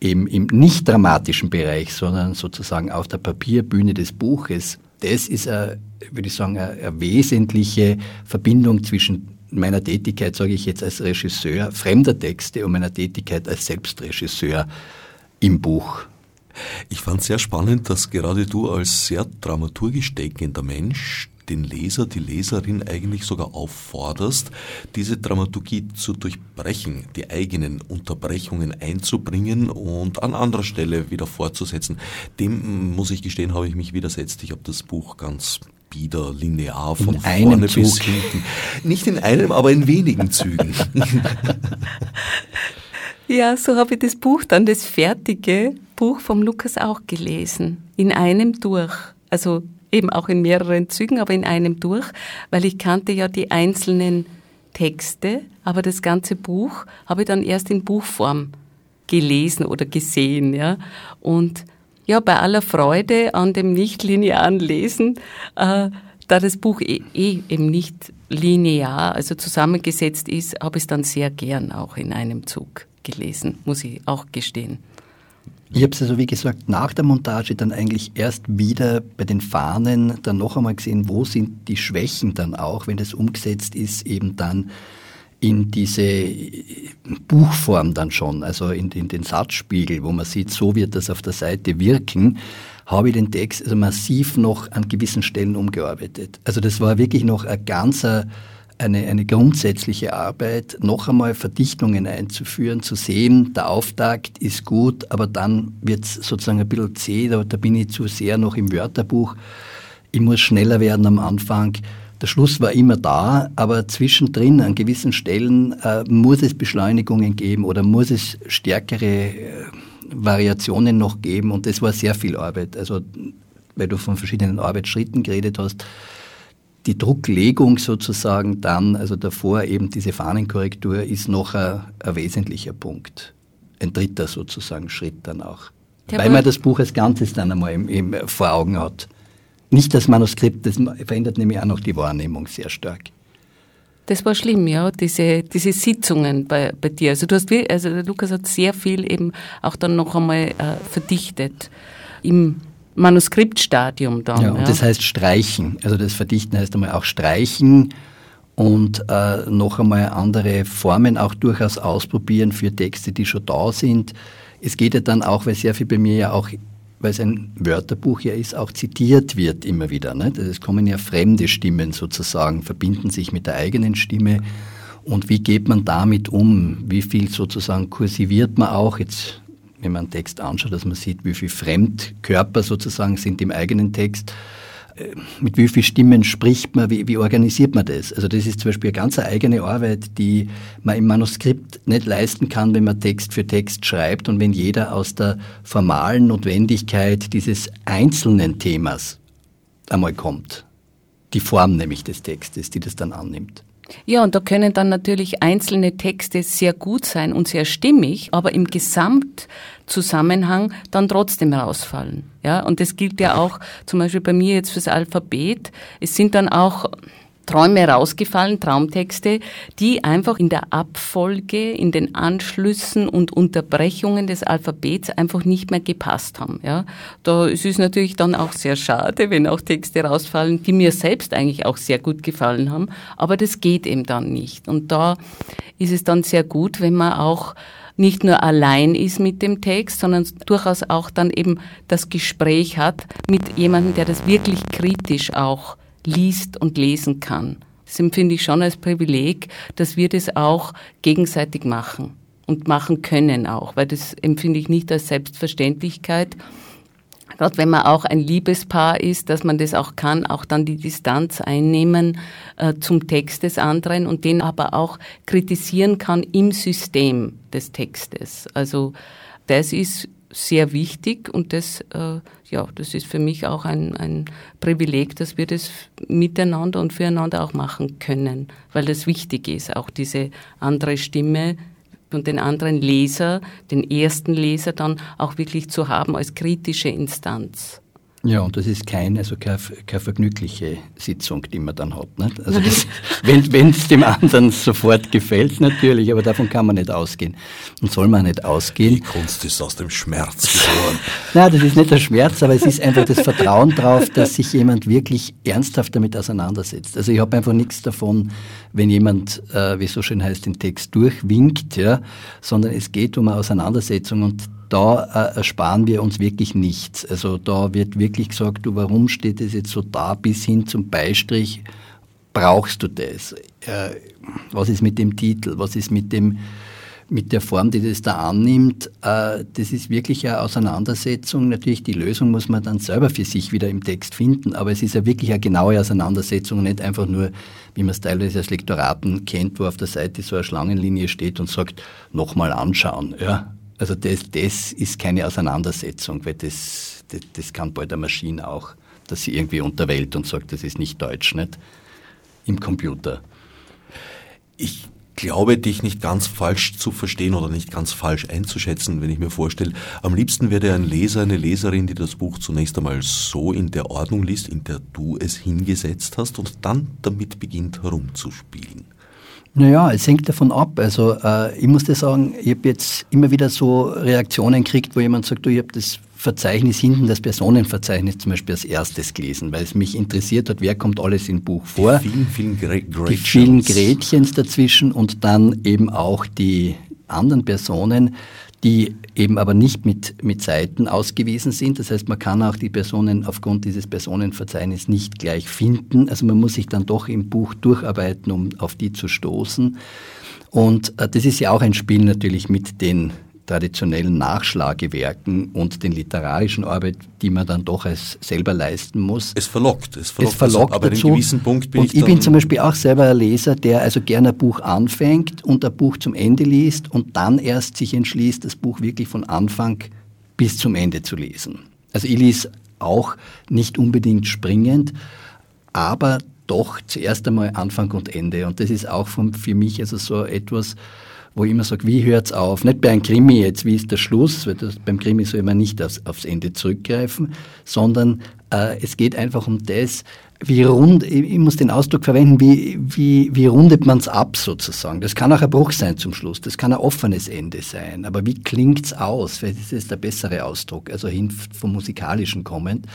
eben im nicht dramatischen Bereich, sondern sozusagen auf der Papierbühne des Buches, das ist, eine, würde ich sagen, eine, eine wesentliche Verbindung zwischen meiner Tätigkeit, sage ich jetzt als Regisseur fremder Texte und meiner Tätigkeit als Selbstregisseur im Buch. Ich fand sehr spannend, dass gerade du als sehr dramaturgisch denkender Mensch den Leser, die Leserin eigentlich sogar aufforderst, diese Dramaturgie zu durchbrechen, die eigenen Unterbrechungen einzubringen und an anderer Stelle wieder fortzusetzen. Dem, muss ich gestehen, habe ich mich widersetzt. Ich habe das Buch ganz bieder, linear von in vorne bis hinten. Nicht in einem, aber in wenigen Zügen. Ja, so habe ich das Buch dann, das fertige Buch vom Lukas auch gelesen. In einem durch. Also eben auch in mehreren Zügen, aber in einem durch, weil ich kannte ja die einzelnen Texte, aber das ganze Buch habe ich dann erst in Buchform gelesen oder gesehen, ja. Und ja, bei aller Freude an dem nicht linearen Lesen, äh, da das Buch eh, eh eben nicht linear, also zusammengesetzt ist, habe ich es dann sehr gern auch in einem Zug gelesen, muss ich auch gestehen. Ich habe es also, wie gesagt, nach der Montage dann eigentlich erst wieder bei den Fahnen dann noch einmal gesehen, wo sind die Schwächen dann auch, wenn das umgesetzt ist, eben dann in diese Buchform dann schon, also in, in den Satzspiegel, wo man sieht, so wird das auf der Seite wirken, habe ich den Text also massiv noch an gewissen Stellen umgearbeitet. Also das war wirklich noch ein ganzer eine, eine grundsätzliche Arbeit, noch einmal Verdichtungen einzuführen, zu sehen, der Auftakt ist gut, aber dann wird es sozusagen ein bisschen zäh, da, da bin ich zu sehr noch im Wörterbuch. Ich muss schneller werden am Anfang. Der Schluss war immer da, aber zwischendrin an gewissen Stellen äh, muss es Beschleunigungen geben oder muss es stärkere äh, Variationen noch geben und das war sehr viel Arbeit. Also weil du von verschiedenen Arbeitsschritten geredet hast, die Drucklegung sozusagen dann, also davor eben diese Fahnenkorrektur, ist noch ein, ein wesentlicher Punkt. Ein dritter sozusagen Schritt dann auch. Ja, Weil man das Buch als Ganzes dann einmal im, im, vor Augen hat. Nicht das Manuskript, das verändert nämlich auch noch die Wahrnehmung sehr stark. Das war schlimm, ja, diese, diese Sitzungen bei, bei dir. Also du hast, also der Lukas hat sehr viel eben auch dann noch einmal äh, verdichtet im Manuskriptstadium dann. Ja, und ja. das heißt streichen. Also das Verdichten heißt einmal auch streichen und äh, noch einmal andere Formen auch durchaus ausprobieren für Texte, die schon da sind. Es geht ja dann auch, weil sehr viel bei mir ja auch weil es ein Wörterbuch ja ist, auch zitiert wird immer wieder. Ne? Es kommen ja fremde Stimmen sozusagen, verbinden sich mit der eigenen Stimme. Und wie geht man damit um? Wie viel sozusagen kursiviert man auch? Jetzt, wenn man einen Text anschaut, dass man sieht, wie viel Fremdkörper sozusagen sind im eigenen Text äh, mit wie vielen Stimmen spricht man, wie, wie, organisiert man das? Also das ist zum Beispiel eine ganz eigene Arbeit, die man im Manuskript nicht leisten kann, wenn man Text für Text schreibt und wenn jeder aus der formalen Notwendigkeit dieses einzelnen Themas einmal kommt. Die Form nämlich des Textes, die das dann annimmt. Ja, und da können dann natürlich einzelne Texte sehr gut sein und sehr stimmig, aber im Gesamtzusammenhang dann trotzdem rausfallen. Ja, und das gilt ja auch zum Beispiel bei mir jetzt fürs Alphabet. Es sind dann auch Träume rausgefallen, Traumtexte, die einfach in der Abfolge, in den Anschlüssen und Unterbrechungen des Alphabets einfach nicht mehr gepasst haben. Ja, da ist es natürlich dann auch sehr schade, wenn auch Texte rausfallen, die mir selbst eigentlich auch sehr gut gefallen haben, aber das geht eben dann nicht. Und da ist es dann sehr gut, wenn man auch nicht nur allein ist mit dem Text, sondern durchaus auch dann eben das Gespräch hat mit jemandem, der das wirklich kritisch auch liest und lesen kann. Das empfinde ich schon als Privileg, dass wir das auch gegenseitig machen und machen können auch, weil das empfinde ich nicht als Selbstverständlichkeit. Gerade wenn man auch ein Liebespaar ist, dass man das auch kann, auch dann die Distanz einnehmen äh, zum Text des anderen und den aber auch kritisieren kann im System des Textes. Also das ist sehr wichtig und das, äh, ja, das ist für mich auch ein, ein Privileg, dass wir das miteinander und füreinander auch machen können, weil das wichtig ist, auch diese andere Stimme und den anderen Leser, den ersten Leser dann auch wirklich zu haben als kritische Instanz. Ja, und das ist kein, also keine, keine vergnügliche Sitzung, die man dann hat. Nicht? Also das, wenn es dem anderen sofort gefällt, natürlich, aber davon kann man nicht ausgehen. Und soll man nicht ausgehen. Die Kunst ist aus dem Schmerz geboren. Nein, das ist nicht der Schmerz, aber es ist einfach das Vertrauen darauf, dass sich jemand wirklich ernsthaft damit auseinandersetzt. Also ich habe einfach nichts davon, wenn jemand, äh, wie es so schön heißt, den Text durchwinkt, ja, sondern es geht um eine Auseinandersetzung und da äh, sparen wir uns wirklich nichts. Also da wird wirklich gesagt, du, warum steht es jetzt so da, bis hin zum Beistrich, brauchst du das? Äh, was ist mit dem Titel? Was ist mit dem mit der Form, die das da annimmt, äh, das ist wirklich eine Auseinandersetzung. Natürlich, die Lösung muss man dann selber für sich wieder im Text finden, aber es ist ja wirklich eine genaue Auseinandersetzung, nicht einfach nur, wie man es teilweise als Lektoraten kennt, wo auf der Seite so eine Schlangenlinie steht und sagt, nochmal anschauen. Ja, also das, das ist keine Auseinandersetzung, weil das, das, das kann bald eine Maschine auch, dass sie irgendwie unterwählt und sagt, das ist nicht Deutsch, nicht? Im Computer. Ich glaube, dich nicht ganz falsch zu verstehen oder nicht ganz falsch einzuschätzen, wenn ich mir vorstelle, am liebsten wäre ein Leser, eine Leserin, die das Buch zunächst einmal so in der Ordnung liest, in der du es hingesetzt hast und dann damit beginnt herumzuspielen. Naja, es hängt davon ab. Also äh, ich muss dir sagen, ich habe jetzt immer wieder so Reaktionen gekriegt, wo jemand sagt, du, ich habe das Verzeichnis hinten, das Personenverzeichnis zum Beispiel als erstes gelesen, weil es mich interessiert hat, wer kommt alles im Buch vor. Die vielen, vielen Gretchens. Die vielen Gretchens dazwischen und dann eben auch die anderen Personen die eben aber nicht mit, mit Seiten ausgewiesen sind. Das heißt, man kann auch die Personen aufgrund dieses Personenverzeichnisses nicht gleich finden. Also man muss sich dann doch im Buch durcharbeiten, um auf die zu stoßen. Und äh, das ist ja auch ein Spiel natürlich mit den traditionellen Nachschlagewerken und den literarischen Arbeit, die man dann doch als selber leisten muss. Es verlockt, es verlockt, es verlockt also, aber dazu. gewissen Punkt bin und ich, ich bin zum Beispiel auch selber ein Leser, der also gerne ein Buch anfängt und ein Buch zum Ende liest und dann erst sich entschließt, das Buch wirklich von Anfang bis zum Ende zu lesen. Also ich lese auch nicht unbedingt springend, aber doch zuerst einmal Anfang und Ende. Und das ist auch für mich also so etwas, wo ich immer sage, wie hört's auf? Nicht bei einem Krimi jetzt, wie ist der Schluss, weil das, beim Krimi soll man nicht aufs, aufs Ende zurückgreifen, sondern Äh, es geht einfach um das, wie rund, ich muss den Ausdruck verwenden, wie, wie, wie rundet man es ab sozusagen. Das kann auch ein Bruch sein zum Schluss, das kann ein offenes Ende sein, aber wie klingt's aus? Vielleicht ist der bessere Ausdruck, also hin vom Musikalischen kommend.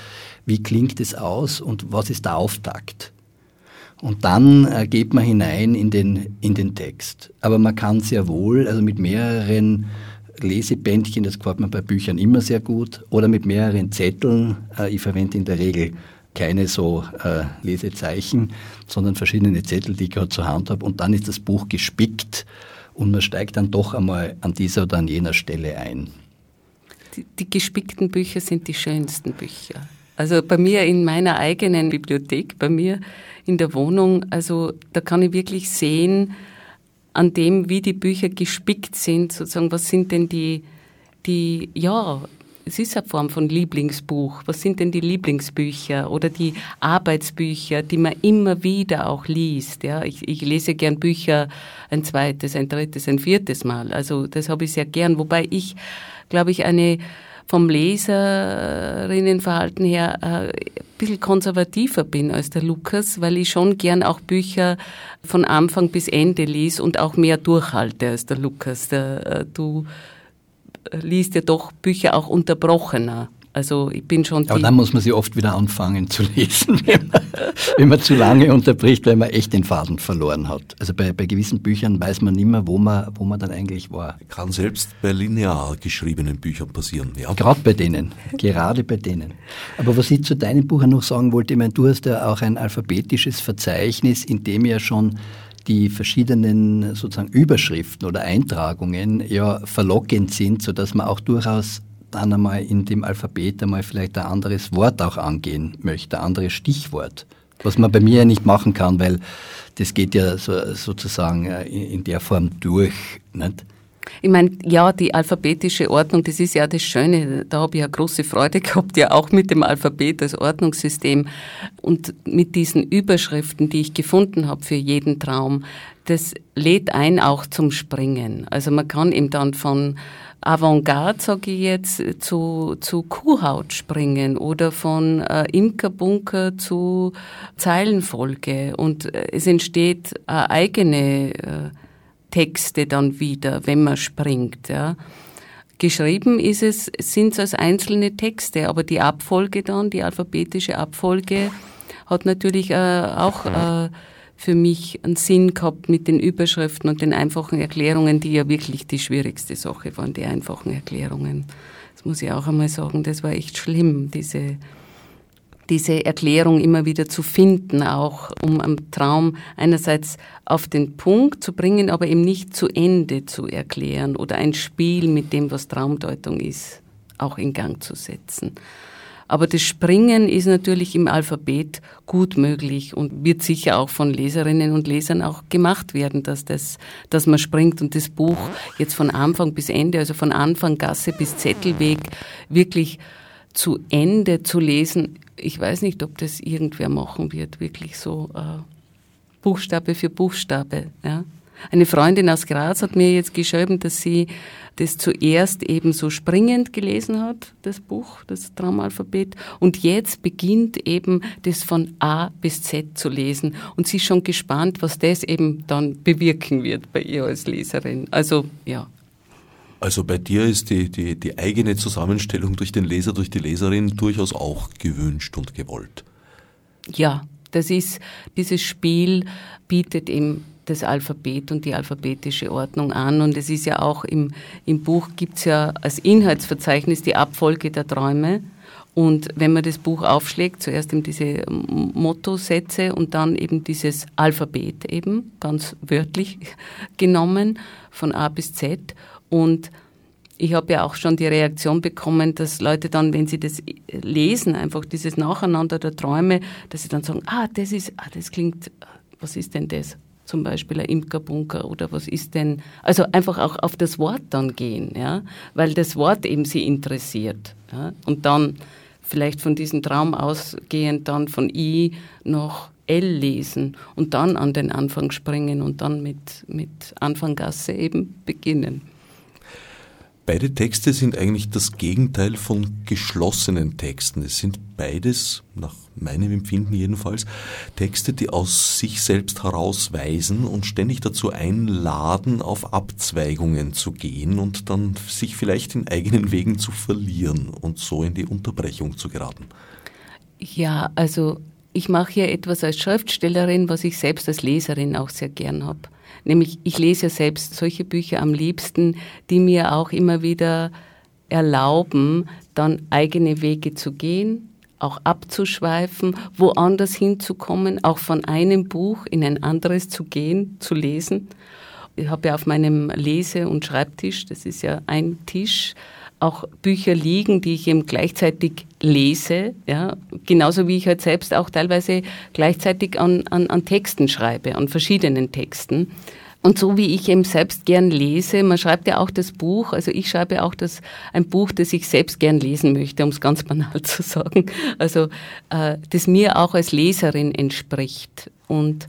Wie klingt es aus und was ist der Auftakt? Und dann äh, geht man hinein in den, in den Text. Aber man kann sehr wohl, also mit mehreren Lesebändchen, das gefällt mir bei Büchern immer sehr gut, oder mit mehreren Zetteln. Äh, ich verwende in der Regel keine so äh, Lesezeichen, sondern verschiedene Zettel, die ich gerade zur Hand habe. Und dann ist das Buch gespickt und man steigt dann doch einmal an dieser oder an jener Stelle ein. Die, die gespickten Bücher sind die schönsten Bücher. Also bei mir in meiner eigenen Bibliothek, bei mir in der Wohnung, also da kann ich wirklich sehen, an dem, wie die Bücher gespickt sind, sozusagen, was sind denn die, die, ja, es ist eine Form von Lieblingsbuch. Was sind denn die Lieblingsbücher oder die Arbeitsbücher, die man immer wieder auch liest? Ja, ich, ich lese gern Bücher ein zweites, ein drittes, ein viertes Mal. Also das habe ich sehr gern. Wobei ich, glaube ich, eine vom Leserinnenverhalten her äh, ein bisschen konservativer bin als der Lukas, weil ich schon gern auch Bücher von Anfang bis Ende lese und auch mehr durchhalte als der Lukas. Der, äh, du liest ja doch Bücher auch unterbrochener. Also ich bin schon. Aber dann muss man sie oft wieder anfangen zu lesen, wenn man, wenn man, zu lange unterbricht, weil man echt den Faden verloren hat. Also bei, bei gewissen Büchern weiß man nicht mehr, wo man, wo man dann eigentlich war. Kann selbst bei linear geschriebenen Büchern passieren, ja. Gerade bei denen, gerade bei denen. Aber was ich zu deinem Buch noch sagen wollte, ich meine, du hast ja auch ein alphabetisches Verzeichnis, in dem ja schon die verschiedenen sozusagen Überschriften oder Eintragungen ja verlockend sind, so dass man auch durchaus dann einmal in dem Alphabet einmal vielleicht ein anderes Wort auch angehen möchte, ein anderes Stichwort. Was man bei mir ja nicht machen kann, weil das geht ja so, sozusagen äh, in der Form durch. Nicht? Ich meine, ja, die alphabetische Ordnung, das ist ja das Schöne. Da habe ich ja große Freude gehabt, ja auch mit dem Alphabet als Ordnungssystem und mit diesen Überschriften, die ich gefunden habe für jeden Traum. Das lädt ein auch zum Springen. Also man kann eben dann von Avantgarde, sage ich jetzt, zu, zu Kuhhaut springen oder von äh, Imkerbunker zu Zeilenfolge und äh, es entsteht eine eigene äh, Texte dann wieder, wenn man springt. Ja. Geschrieben ist es, sind es als einzelne Texte, aber die Abfolge dann, die alphabetische Abfolge, hat natürlich äh, auch äh, für mich einen Sinn gehabt mit den Überschriften und den einfachen Erklärungen, die ja wirklich die schwierigste Sache waren, die einfachen Erklärungen. Das muss ich auch einmal sagen, das war echt schlimm, diese diese Erklärung immer wieder zu finden, auch um am Traum einerseits auf den Punkt zu bringen, aber eben nicht zu Ende zu erklären oder ein Spiel mit dem, was Traumdeutung ist, auch in Gang zu setzen. Aber das Springen ist natürlich im Alphabet gut möglich und wird sicher auch von Leserinnen und Lesern auch gemacht werden, dass das, dass man springt und das Buch jetzt von Anfang bis Ende, also von Anfang Gasse bis Zettelweg wirklich zu Ende zu lesen, ich weiß nicht, ob das irgendwer machen wird, wirklich so äh, Buchstabe für Buchstabe. Ja. Eine Freundin aus Graz hat mir jetzt geschrieben, dass sie das zuerst eben so springend gelesen hat, das Buch, das Traumalphabet, und jetzt beginnt eben das von A bis Z zu lesen. Und sie ist schon gespannt, was das eben dann bewirken wird bei ihr als Leserin. Also ja, also bei dir ist die, die, die eigene Zusammenstellung durch den Leser, durch die Leserin durchaus auch gewünscht und gewollt. Ja, das ist, dieses Spiel bietet eben das Alphabet und die alphabetische Ordnung an. Und es ist ja auch im, im Buch gibt's ja als Inhaltsverzeichnis die Abfolge der Träume. Und wenn man das Buch aufschlägt, zuerst eben diese Mottosätze und dann eben dieses Alphabet eben, ganz wörtlich genommen, von A bis Z. Und ich habe ja auch schon die Reaktion bekommen, dass Leute dann, wenn sie das lesen, einfach dieses Nacheinander der Träume, dass sie dann sagen, ah, das ist, ah, das klingt, was ist denn das? Zum Beispiel ein Imkerbunker oder was ist denn, also einfach auch auf das Wort dann gehen, ja, weil das Wort eben sie interessiert, ja, und dann vielleicht von diesem Traum ausgehend dann von I noch L lesen und dann an den Anfang springen und dann mit, mit Anfanggasse eben beginnen. Beide Texte sind eigentlich das Gegenteil von geschlossenen Texten. Es sind beides, nach meinem Empfinden jedenfalls, Texte, die aus sich selbst herausweisen und ständig dazu einladen, auf Abzweigungen zu gehen und dann sich vielleicht in eigenen Wegen zu verlieren und so in die Unterbrechung zu geraten. Ja, also ich mache hier etwas als Schriftstellerin, was ich selbst als Leserin auch sehr gern habe. Nämlich, ich lese ja selbst solche Bücher am liebsten, die mir auch immer wieder erlauben, dann eigene Wege zu gehen, auch abzuschweifen, woanders hinzukommen, auch von einem Buch in ein anderes zu gehen, zu lesen. Ich habe ja auf meinem Lese- und Schreibtisch, das ist ja ein Tisch, auch Bücher liegen, die ich eben gleichzeitig lese, ja, genauso wie ich halt selbst auch teilweise gleichzeitig an, an, an Texten schreibe, an verschiedenen Texten. Und so wie ich eben selbst gern lese, man schreibt ja auch das Buch, also ich schreibe auch das, ein Buch, das ich selbst gern lesen möchte, um es ganz banal zu sagen, also äh, das mir auch als Leserin entspricht. Und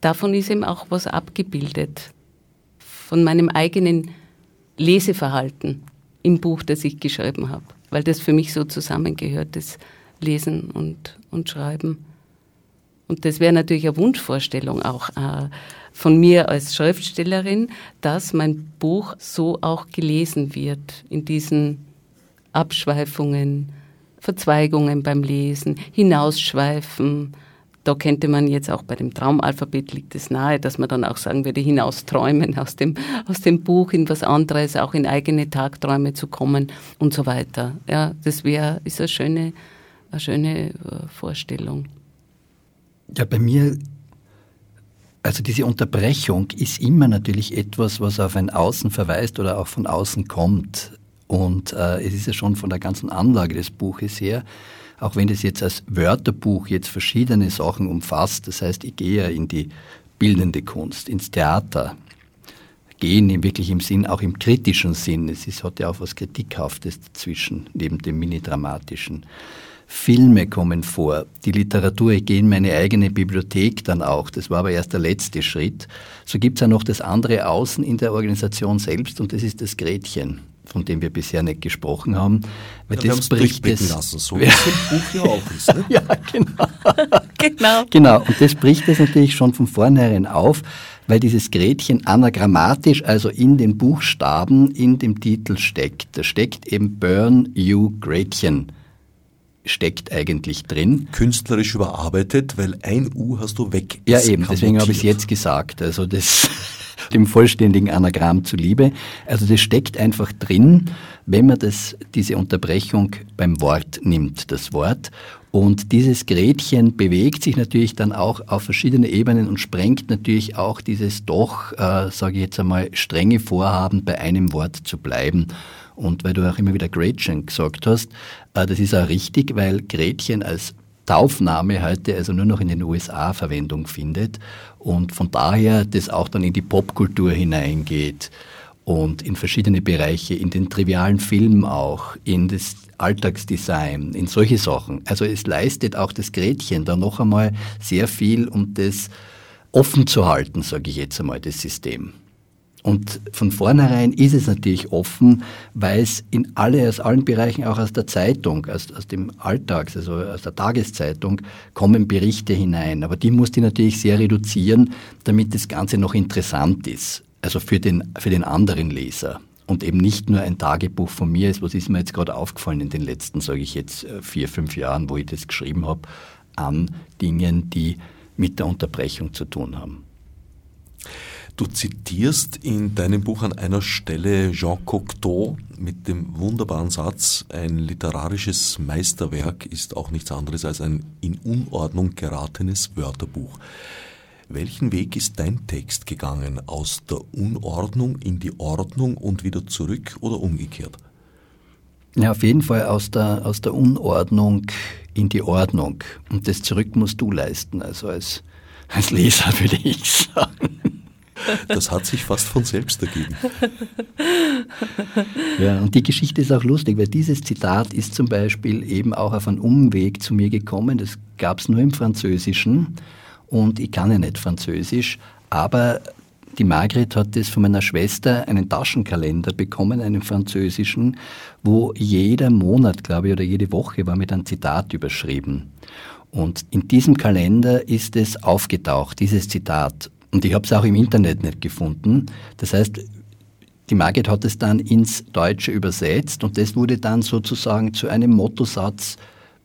davon ist eben auch was abgebildet, von meinem eigenen Leseverhalten im Buch, das ich geschrieben habe, weil das für mich so zusammengehört, das Lesen und, und Schreiben. Und das wäre natürlich eine Wunschvorstellung auch äh, von mir als Schriftstellerin, dass mein Buch so auch gelesen wird, in diesen Abschweifungen, Verzweigungen beim Lesen, Hinausschweifen, da könnte man jetzt auch bei dem Traumalphabet liegt es nahe, dass man dann auch sagen würde, hinausträumen aus dem, aus dem Buch in was anderes, auch in eigene Tagträume zu kommen und so weiter. Ja, das wäre, ist eine schöne, eine schöne äh, Vorstellung. Ja, bei mir, also diese Unterbrechung ist immer natürlich etwas, was auf ein Außen verweist oder auch von außen kommt. Und äh, es ist ja schon von der ganzen Anlage des Buches her auch wenn das jetzt als Wörterbuch jetzt verschiedene Sachen umfasst, das heißt, ich gehe ja in die bildende Kunst, ins Theater, gehen wirklich im Sinn, auch im kritischen Sinn. Es ist, hat ja auch was Kritikhaftes dazwischen, neben dem Mini-Dramatischen. Filme kommen vor, die Literatur, ich gehe in meine eigene Bibliothek dann auch, das war aber erst der letzte Schritt. So gibt es ja noch das andere Außen in der Organisation selbst und das ist das Gretchen von dem wir bisher nicht gesprochen haben. Weil ja, das bricht es lassen, so wie es im Buch ja auch ist. Ne? ja, genau. genau. Genau, und das bricht es natürlich schon von vornherein auf, weil dieses Gretchen anagrammatisch, also in den Buchstaben, in dem Titel steckt. Da steckt eben Burn You Gretchen steckt eigentlich drin. Künstlerisch überarbeitet, weil ein U hast du weg. Ja, eben, deswegen habe ich es jetzt gesagt. Also das dem vollständigen Anagramm zuliebe. Also das steckt einfach drin, wenn man das, diese Unterbrechung beim Wort nimmt, das Wort. Und dieses Gretchen bewegt sich natürlich dann auch auf verschiedene Ebenen und sprengt natürlich auch dieses doch, äh, sage ich jetzt einmal, strenge Vorhaben, bei einem Wort zu bleiben. Und weil du auch immer wieder Gretchen gesagt hast, äh, das ist auch richtig, weil Gretchen als Taufname heute also nur noch in den USA Verwendung findet und von daher das auch dann in die Popkultur hineingeht und in verschiedene Bereiche, in den trivialen Film auch, in das Alltagsdesign, in solche Sachen. Also es leistet auch das Gretchen da noch einmal sehr viel, um das offen zu halten, sage ich jetzt einmal, das System. Und von vornherein ist es natürlich offen, weil es in alle, aus allen Bereichen, auch aus der Zeitung, aus, aus dem Alltags, also aus der Tageszeitung, kommen Berichte hinein. Aber die muss die natürlich sehr reduzieren, damit das Ganze noch interessant ist. Also für den, für den anderen Leser. Und eben nicht nur ein Tagebuch von mir ist, was ist mir jetzt gerade aufgefallen in den letzten, sage ich jetzt, äh, vier, fünf Jahren, wo ich das geschrieben habe, an Dingen, die mit der Unterbrechung zu tun haben. Du zitierst in deinem Buch an einer Stelle Jean Cocteau mit dem wunderbaren Satz, ein literarisches Meisterwerk ist auch nichts anderes als ein in Unordnung geratenes Wörterbuch. Welchen Weg ist dein Text gegangen? Aus der Unordnung in die Ordnung und wieder zurück oder umgekehrt? Ja, auf jeden Fall aus der, aus der Unordnung in die Ordnung. Und das zurück musst du leisten, also als, als Leser würde ich sagen. Das hat sich fast von selbst ergeben. Ja, und die Geschichte ist auch lustig, weil dieses Zitat ist zum Beispiel eben auch auf einen Umweg zu mir gekommen. Das gab es nur im Französischen und ich kann ja nicht Französisch, aber die Margret hat das von meiner Schwester einen Taschenkalender bekommen, einen französischen, wo jeder Monat, glaube ich, oder jede Woche war mit einem Zitat überschrieben. Und in diesem Kalender ist es aufgetaucht, dieses Zitat. Und ich habe es auch im Internet nicht gefunden. Das heißt, die Margret hat es dann ins Deutsche übersetzt und das wurde dann sozusagen zu einem Mottosatz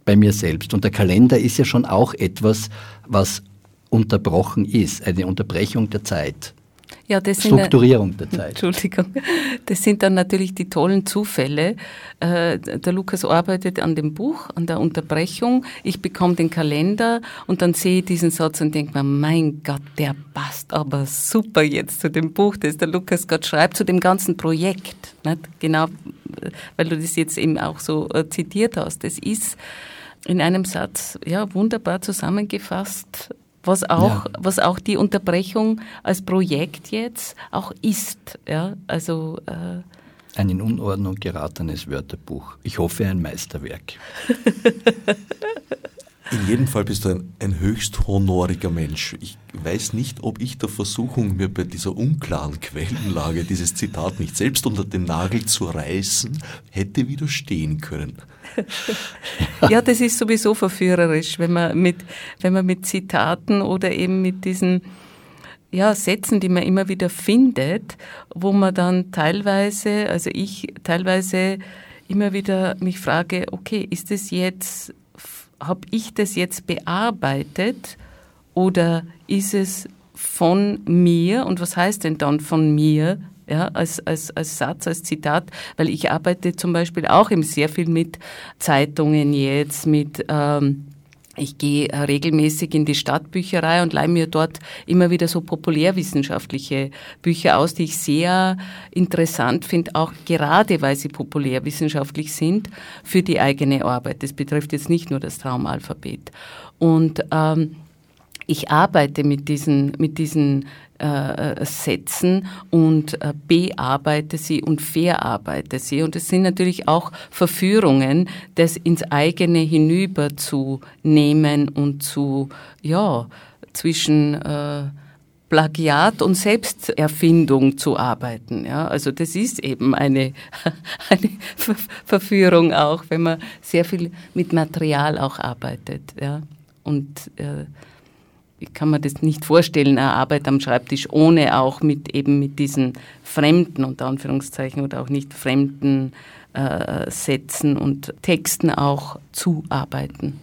bei mir selbst. Und der Kalender ist ja schon auch etwas, was unterbrochen ist, eine Unterbrechung der Zeit. Ja, das Strukturierung der Zeit. Entschuldigung. Das sind dann natürlich die tollen Zufälle. Äh, der Lukas arbeitet an dem Buch, an der Unterbrechung. Ich bekomme den Kalender und dann sehe ich diesen Satz und denke mir, mein Gott, der passt aber super jetzt zu dem Buch, das der Lukas gerade schreibt, zu dem ganzen Projekt. Nicht? Genau, weil du das jetzt eben auch so äh, zitiert hast. Das ist in einem Satz ja wunderbar zusammengefasst was auch, ja. was auch die Unterbrechung als Projekt jetzt auch ist. Ja, also äh, ein in Unordnung geratenes Wörterbuch. Ich hoffe ein Meisterwerk. In jedem Fall bist du ein, ein, höchst honoriger Mensch. Ich weiß nicht, ob ich der Versuchung, mir bei dieser unklaren Quellenlage dieses Zitat nicht selbst unter den Nagel zu reißen, hätte widerstehen können. ja, das ist sowieso verführerisch, wenn man mit, wenn man mit Zitaten oder eben mit diesen ja, Sätzen, die man immer wieder findet, wo man dann teilweise, also ich teilweise immer wieder mich frage, okay, ist es jetzt habe ich das jetzt bearbeitet oder ist es von mir und was heißt denn dann von mir? Ja, als, als, als Satz, als Zitat, weil ich arbeite zum Beispiel auch eben sehr viel mit Zeitungen jetzt, mit ähm, ich gehe äh, regelmäßig in die Stadtbücherei und leihe mir dort immer wieder so populärwissenschaftliche Bücher aus, die ich sehr interessant finde, auch gerade weil sie populärwissenschaftlich sind, für die eigene Arbeit. Das betrifft jetzt nicht nur das Traumalphabet. Und ähm, ich arbeite mit diesen, mit diesen äh, setzen und äh, bearbeite sie und verarbeite sie. Und es sind natürlich auch Verführungen, das ins eigene hinüberzunehmen und zu, ja, zwischen äh, Plagiat und Selbsterfindung zu arbeiten. Ja, also das ist eben eine, eine Verführung auch, wenn man sehr viel mit Material auch arbeitet. Ja, und äh, ich kann mir das nicht vorstellen, eine Arbeit am Schreibtisch, ohne auch mit eben mit diesen fremden, unter Anführungszeichen, oder auch nicht fremden äh, Sätzen und Texten auch zu arbeiten.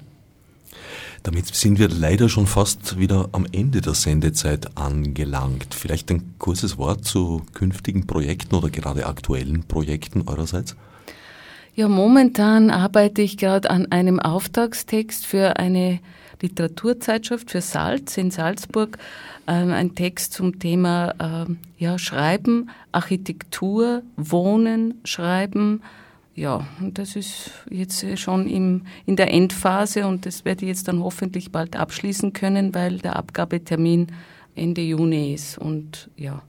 Damit sind wir leider schon fast wieder am Ende der Sendezeit angelangt. Vielleicht ein kurzes Wort zu künftigen Projekten oder gerade aktuellen Projekten eurerseits? Ja, momentan arbeite ich gerade an einem Auftragstext für eine Literaturzeitschrift für Salz in Salzburg ähm, ein Text zum Thema ähm, ja, Schreiben, Architektur, Wohnen, Schreiben. Ja, und das ist jetzt schon im, in der Endphase und das werde ich jetzt dann hoffentlich bald abschließen können, weil der Abgabetermin Ende Juni ist. Und ja,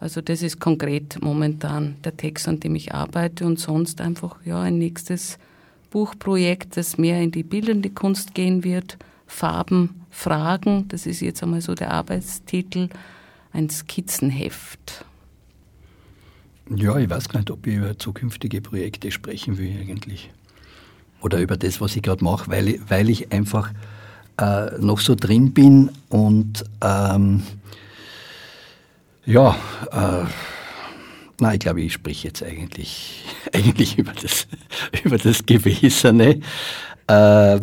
also das ist konkret momentan der Text, an dem ich arbeite und sonst einfach ja ein nächstes Buchprojekt, das mehr in die bildende Kunst gehen wird Farben fragen. Das ist jetzt einmal so der Arbeitstitel. Ein Skizzenheft. Ja, ich weiß gar nicht, ob ich über zukünftige Projekte sprechen will eigentlich. Oder über das, was ich gerade mache, weil, ich, weil ich einfach äh, noch so drin bin und ähm, ja, äh, na, ich glaube, ich spreche jetzt eigentlich, eigentlich über das, über das Gewesene. Äh,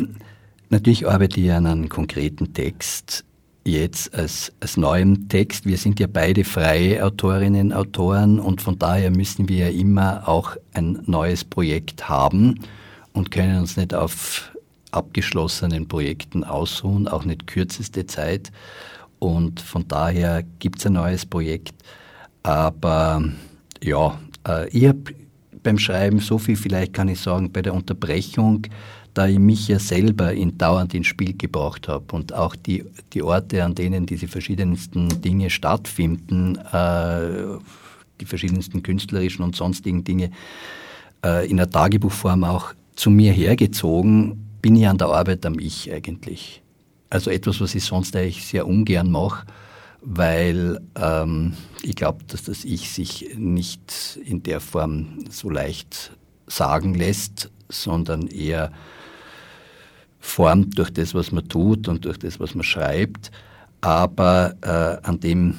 Natürlich arbeite ich an einem konkreten Text jetzt als, als neuem Text. Wir sind ja beide freie Autorinnen, Autoren und von daher müssen wir ja immer auch ein neues Projekt haben und können uns nicht auf abgeschlossenen Projekten ausruhen, auch nicht kürzeste Zeit. Und von daher gibt es ein neues Projekt. Aber ja, äh, ich habe beim Schreiben so viel, vielleicht kann ich sagen, bei der Unterbrechung da ich mich ja selber in, dauernd ins Spiel gebracht habe und auch die, die Orte, an denen diese verschiedensten Dinge stattfinden, äh, die verschiedensten künstlerischen und sonstigen Dinge, äh, in der Tagebuchform auch zu mir hergezogen, bin ich an der Arbeit am Ich eigentlich. Also etwas, was ich sonst eigentlich sehr ungern mache weil ähm, ich glaube, dass das Ich sich nicht in der Form so leicht sagen lässt, sondern eher formt durch das, was man tut und durch das, was man schreibt. Aber äh, an, dem,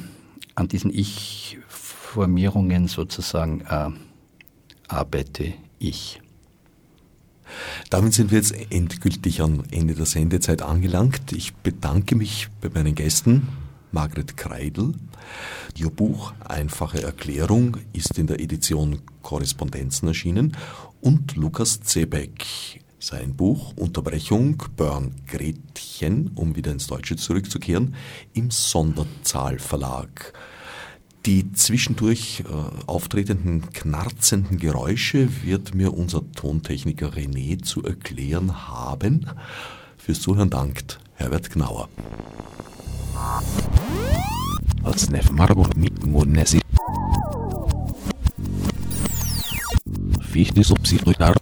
an diesen Ich-Formierungen sozusagen äh, arbeite ich. Damit sind wir jetzt endgültig am Ende der Sendezeit angelangt. Ich bedanke mich bei meinen Gästen, Margret Kreidel. Ihr Buch Einfache Erklärung ist in der Edition Korrespondenzen erschienen und Lukas Zebeck. Sein Buch Unterbrechung Burn Gretchen, um wieder ins Deutsche zurückzukehren, im Sonderzahl Verlag. Die zwischendurch äh, auftretenden knarzenden Geräusche wird mir unser Tontechniker René zu erklären haben. Fürs Zuhören dankt Herbert Gnauer. Als Nef Margot mit Monesi. Fichte subsidiar